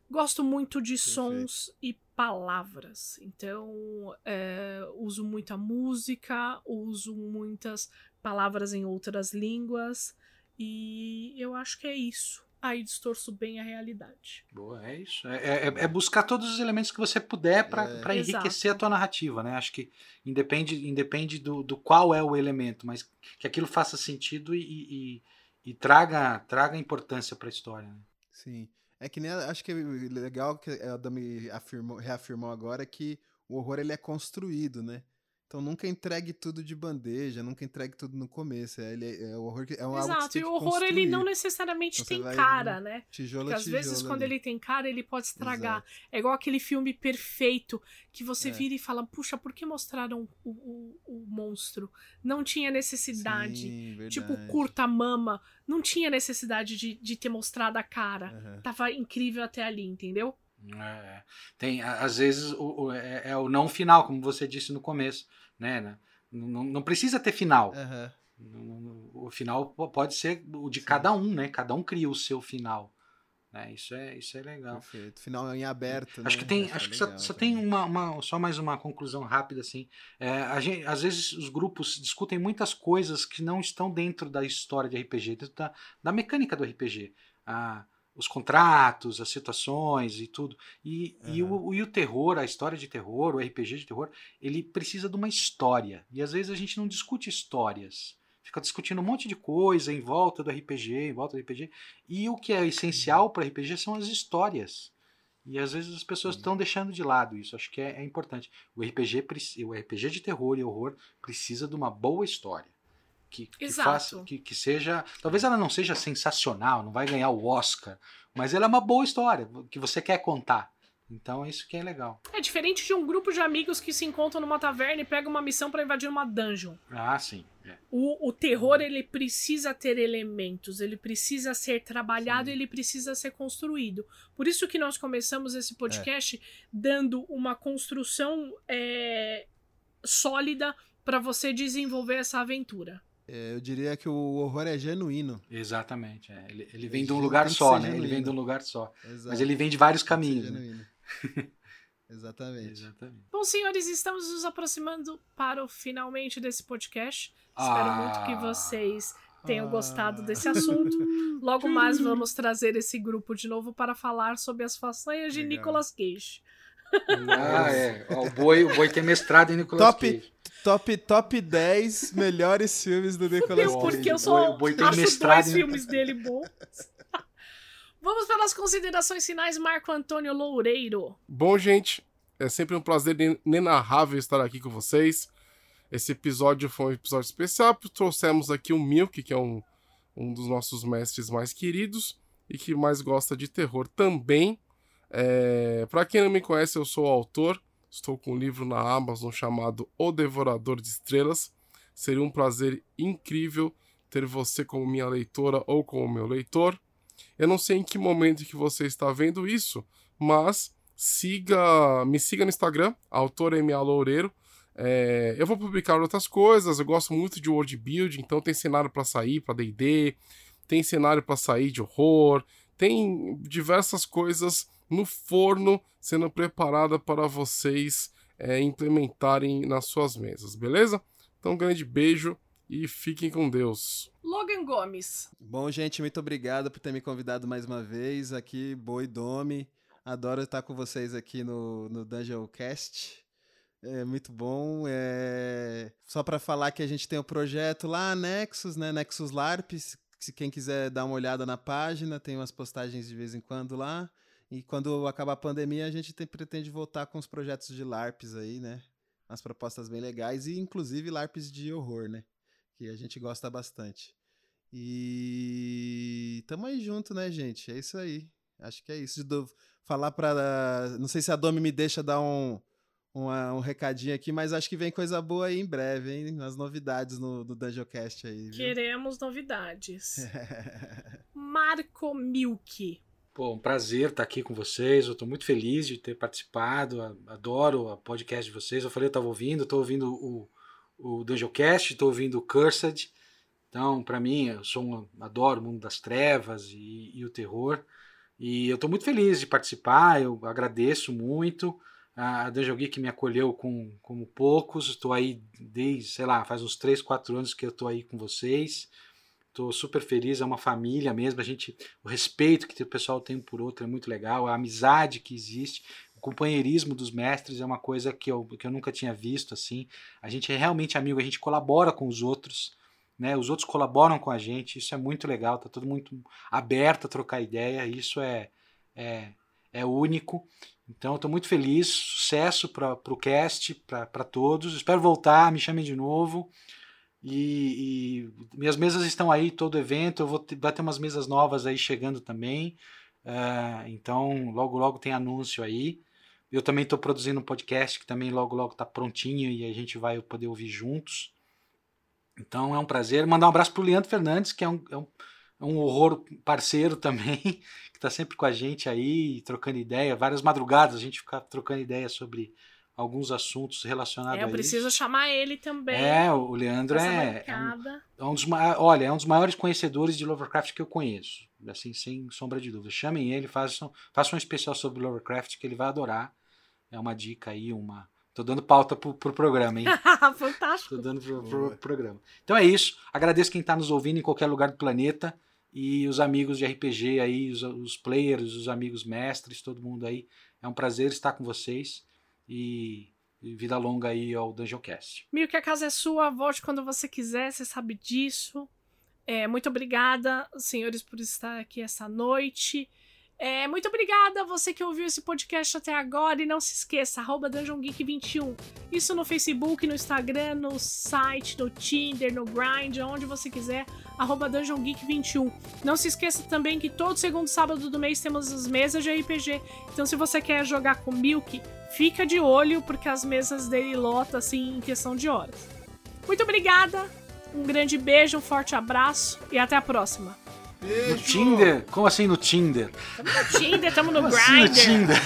Gosto muito de Perfeito. sons e palavras. Então, é, uso muita música, uso muitas palavras em outras línguas. E eu acho que é isso. Aí distorço bem a realidade. Boa, é isso. É, é, é buscar todos os elementos que você puder para é. enriquecer a tua narrativa, né? Acho que independe, independe do, do qual é o elemento, mas que aquilo faça sentido e, e, e traga, traga importância para a história. Né? Sim. É que nem acho que é legal que a Dami afirmou, reafirmou agora que o horror ele é construído, né? Então nunca entregue tudo de bandeja, nunca entregue tudo no começo. É, ele é, é o horror é um Exato, e o horror construir. ele não necessariamente então, tem cara, né? Tijolo Porque às tijolo vezes ali. quando ele tem cara, ele pode estragar. Exato. É igual aquele filme perfeito que você é. vira e fala, puxa, por que mostraram o, o, o monstro? Não tinha necessidade. Sim, tipo, curta mama. Não tinha necessidade de, de ter mostrado a cara. Uhum. Tava incrível até ali, entendeu? É, tem, às vezes, o, o é, é, o não final, como você disse no começo, né? né? Não, não precisa ter final. Uhum. O final pode ser o de Sim. cada um, né? Cada um cria o seu final. Né? Isso, é, isso é legal. Perfeito. Final em aberto. Acho né? que tem, acho, acho que só, só tem uma, uma, só mais uma conclusão rápida assim. É, gente, às vezes os grupos discutem muitas coisas que não estão dentro da história de RPG, dentro da, da mecânica do RPG. Ah, os contratos, as situações e tudo. E, uhum. e, o, e o terror, a história de terror, o RPG de terror, ele precisa de uma história. E às vezes a gente não discute histórias. Fica discutindo um monte de coisa em volta do RPG, em volta do RPG. E o que é essencial uhum. para RPG são as histórias. E às vezes as pessoas estão deixando de lado isso. Acho que é, é importante. O RPG, o RPG de terror e horror precisa de uma boa história. Que, que, faça, que, que seja. Talvez ela não seja sensacional, não vai ganhar o Oscar, mas ela é uma boa história que você quer contar. Então é isso que é legal. É diferente de um grupo de amigos que se encontram numa taverna e pegam uma missão para invadir uma dungeon. Ah, sim. É. O, o terror ele precisa ter elementos, ele precisa ser trabalhado, sim. ele precisa ser construído. Por isso que nós começamos esse podcast é. dando uma construção é, sólida para você desenvolver essa aventura. É, eu diria que o horror é genuíno. Exatamente. É. Ele, ele, vem de um lugar só, né? Genuíno. Ele vem de um lugar só. Exato. Mas ele vem de vários caminhos. Né? [LAUGHS] Exatamente. Exatamente. Bom, senhores, estamos nos aproximando para o finalmente desse podcast. Espero ah. muito que vocês tenham ah. gostado desse assunto. [LAUGHS] Logo mais vamos trazer esse grupo de novo para falar sobre as façanhas de Nicolas Cage. Ah, é. o, boi, o boi tem mestrado em Nicolas top, Cage. Top, top 10 melhores filmes do Nicolas Cage. Porque eu só o boi, tem acho mestrado dois filmes dele bons. [LAUGHS] Vamos para as considerações finais, Marco Antônio Loureiro. Bom, gente, é sempre um prazer inenarrável estar aqui com vocês. Esse episódio foi um episódio especial, trouxemos aqui o Milk, que é um, um dos nossos mestres mais queridos e que mais gosta de terror também. É... Para quem não me conhece, eu sou o autor, estou com um livro na Amazon chamado O Devorador de Estrelas. Seria um prazer incrível ter você como minha leitora ou como meu leitor. Eu não sei em que momento que você está vendo isso, mas siga, me siga no Instagram, autor MA Loureiro. É, eu vou publicar outras coisas, eu gosto muito de world building, então tem cenário para sair para D&D, tem cenário para sair de horror, tem diversas coisas no forno sendo preparada para vocês é, implementarem nas suas mesas, beleza? Então, um grande beijo e fiquem com Deus. Logan Gomes. Bom, gente, muito obrigado por ter me convidado mais uma vez aqui, Boi Domi. Adoro estar com vocês aqui no, no Dungeon Cast. É muito bom. É... Só para falar que a gente tem o um projeto lá, Nexus, né? Nexus LARP. Se quem quiser dar uma olhada na página, tem umas postagens de vez em quando lá. E quando acabar a pandemia, a gente tem, pretende voltar com os projetos de LARPs aí, né? Umas propostas bem legais e inclusive LARPs de horror, né? que a gente gosta bastante. E tamo aí junto, né, gente? É isso aí. Acho que é isso. Do... Falar para. Não sei se a Domi me deixa dar um, uma, um recadinho aqui, mas acho que vem coisa boa aí em breve, hein? As novidades no, do Dungeoncast aí. Viu? Queremos novidades. [LAUGHS] Marco Milk. Pô, um prazer estar aqui com vocês. Eu estou muito feliz de ter participado. Adoro o podcast de vocês. Eu falei, eu estava ouvindo, estou ouvindo o o Dungeoncast, estou ouvindo o Cursed. Então, para mim, eu sou um, adoro o mundo das trevas e, e o terror. E eu estou muito feliz de participar, eu agradeço muito. A Dungeon Geek me acolheu com, como poucos. Estou aí desde, sei lá, faz uns 3, 4 anos que eu estou aí com vocês. Estou super feliz, é uma família mesmo. A gente, o respeito que o pessoal tem um por outro é muito legal, a amizade que existe o companheirismo dos mestres é uma coisa que eu, que eu nunca tinha visto assim. A gente é realmente amigo, a gente colabora com os outros, né? Os outros colaboram com a gente, isso é muito legal, tá todo muito aberto a trocar ideia, isso é, é, é único. Então, estou muito feliz, sucesso para o cast, para todos. Espero voltar, me chamem de novo. E, e, minhas mesas estão aí todo evento. Eu vou ter, vai ter umas mesas novas aí chegando também. Uh, então, logo, logo tem anúncio aí. Eu também estou produzindo um podcast que também logo logo está prontinho e a gente vai poder ouvir juntos. Então é um prazer. Mandar um abraço para o Leandro Fernandes, que é um, é um, é um horror parceiro [LAUGHS] também, que está sempre com a gente aí, trocando ideia. Várias madrugadas a gente fica trocando ideia sobre alguns assuntos relacionados é, eu a preciso isso. chamar ele também. É, o Leandro é, é, um, é um, dos olha, é um dos maiores conhecedores de Lovecraft que eu conheço, assim sem sombra de dúvida. Chamem ele, façam, façam um especial sobre Lovecraft que ele vai adorar. É uma dica aí, uma. Tô dando pauta pro, pro programa, hein? [LAUGHS] Fantástico. Tô dando pro, pro, pro, programa. Então é isso. Agradeço quem está nos ouvindo em qualquer lugar do planeta. E os amigos de RPG aí, os, os players, os amigos mestres, todo mundo aí. É um prazer estar com vocês. E vida longa aí ao Dungeoncast. Mil que a casa é sua, volte quando você quiser, você sabe disso. É, muito obrigada, senhores, por estar aqui essa noite. É, muito obrigada a você que ouviu esse podcast até agora e não se esqueça, arroba DungeonGeek21. Isso no Facebook, no Instagram, no site, no Tinder, no Grind, onde você quiser, arroba DungeonGeek21. Não se esqueça também que todo segundo sábado do mês temos as mesas de RPG. Então se você quer jogar com Milk, fica de olho porque as mesas dele lotam assim em questão de horas. Muito obrigada, um grande beijo, um forte abraço e até a próxima. Beijo! No Tinder? Como assim no Tinder? Tamo no Tinder, tamo no Como assim no Grindr. Tinder?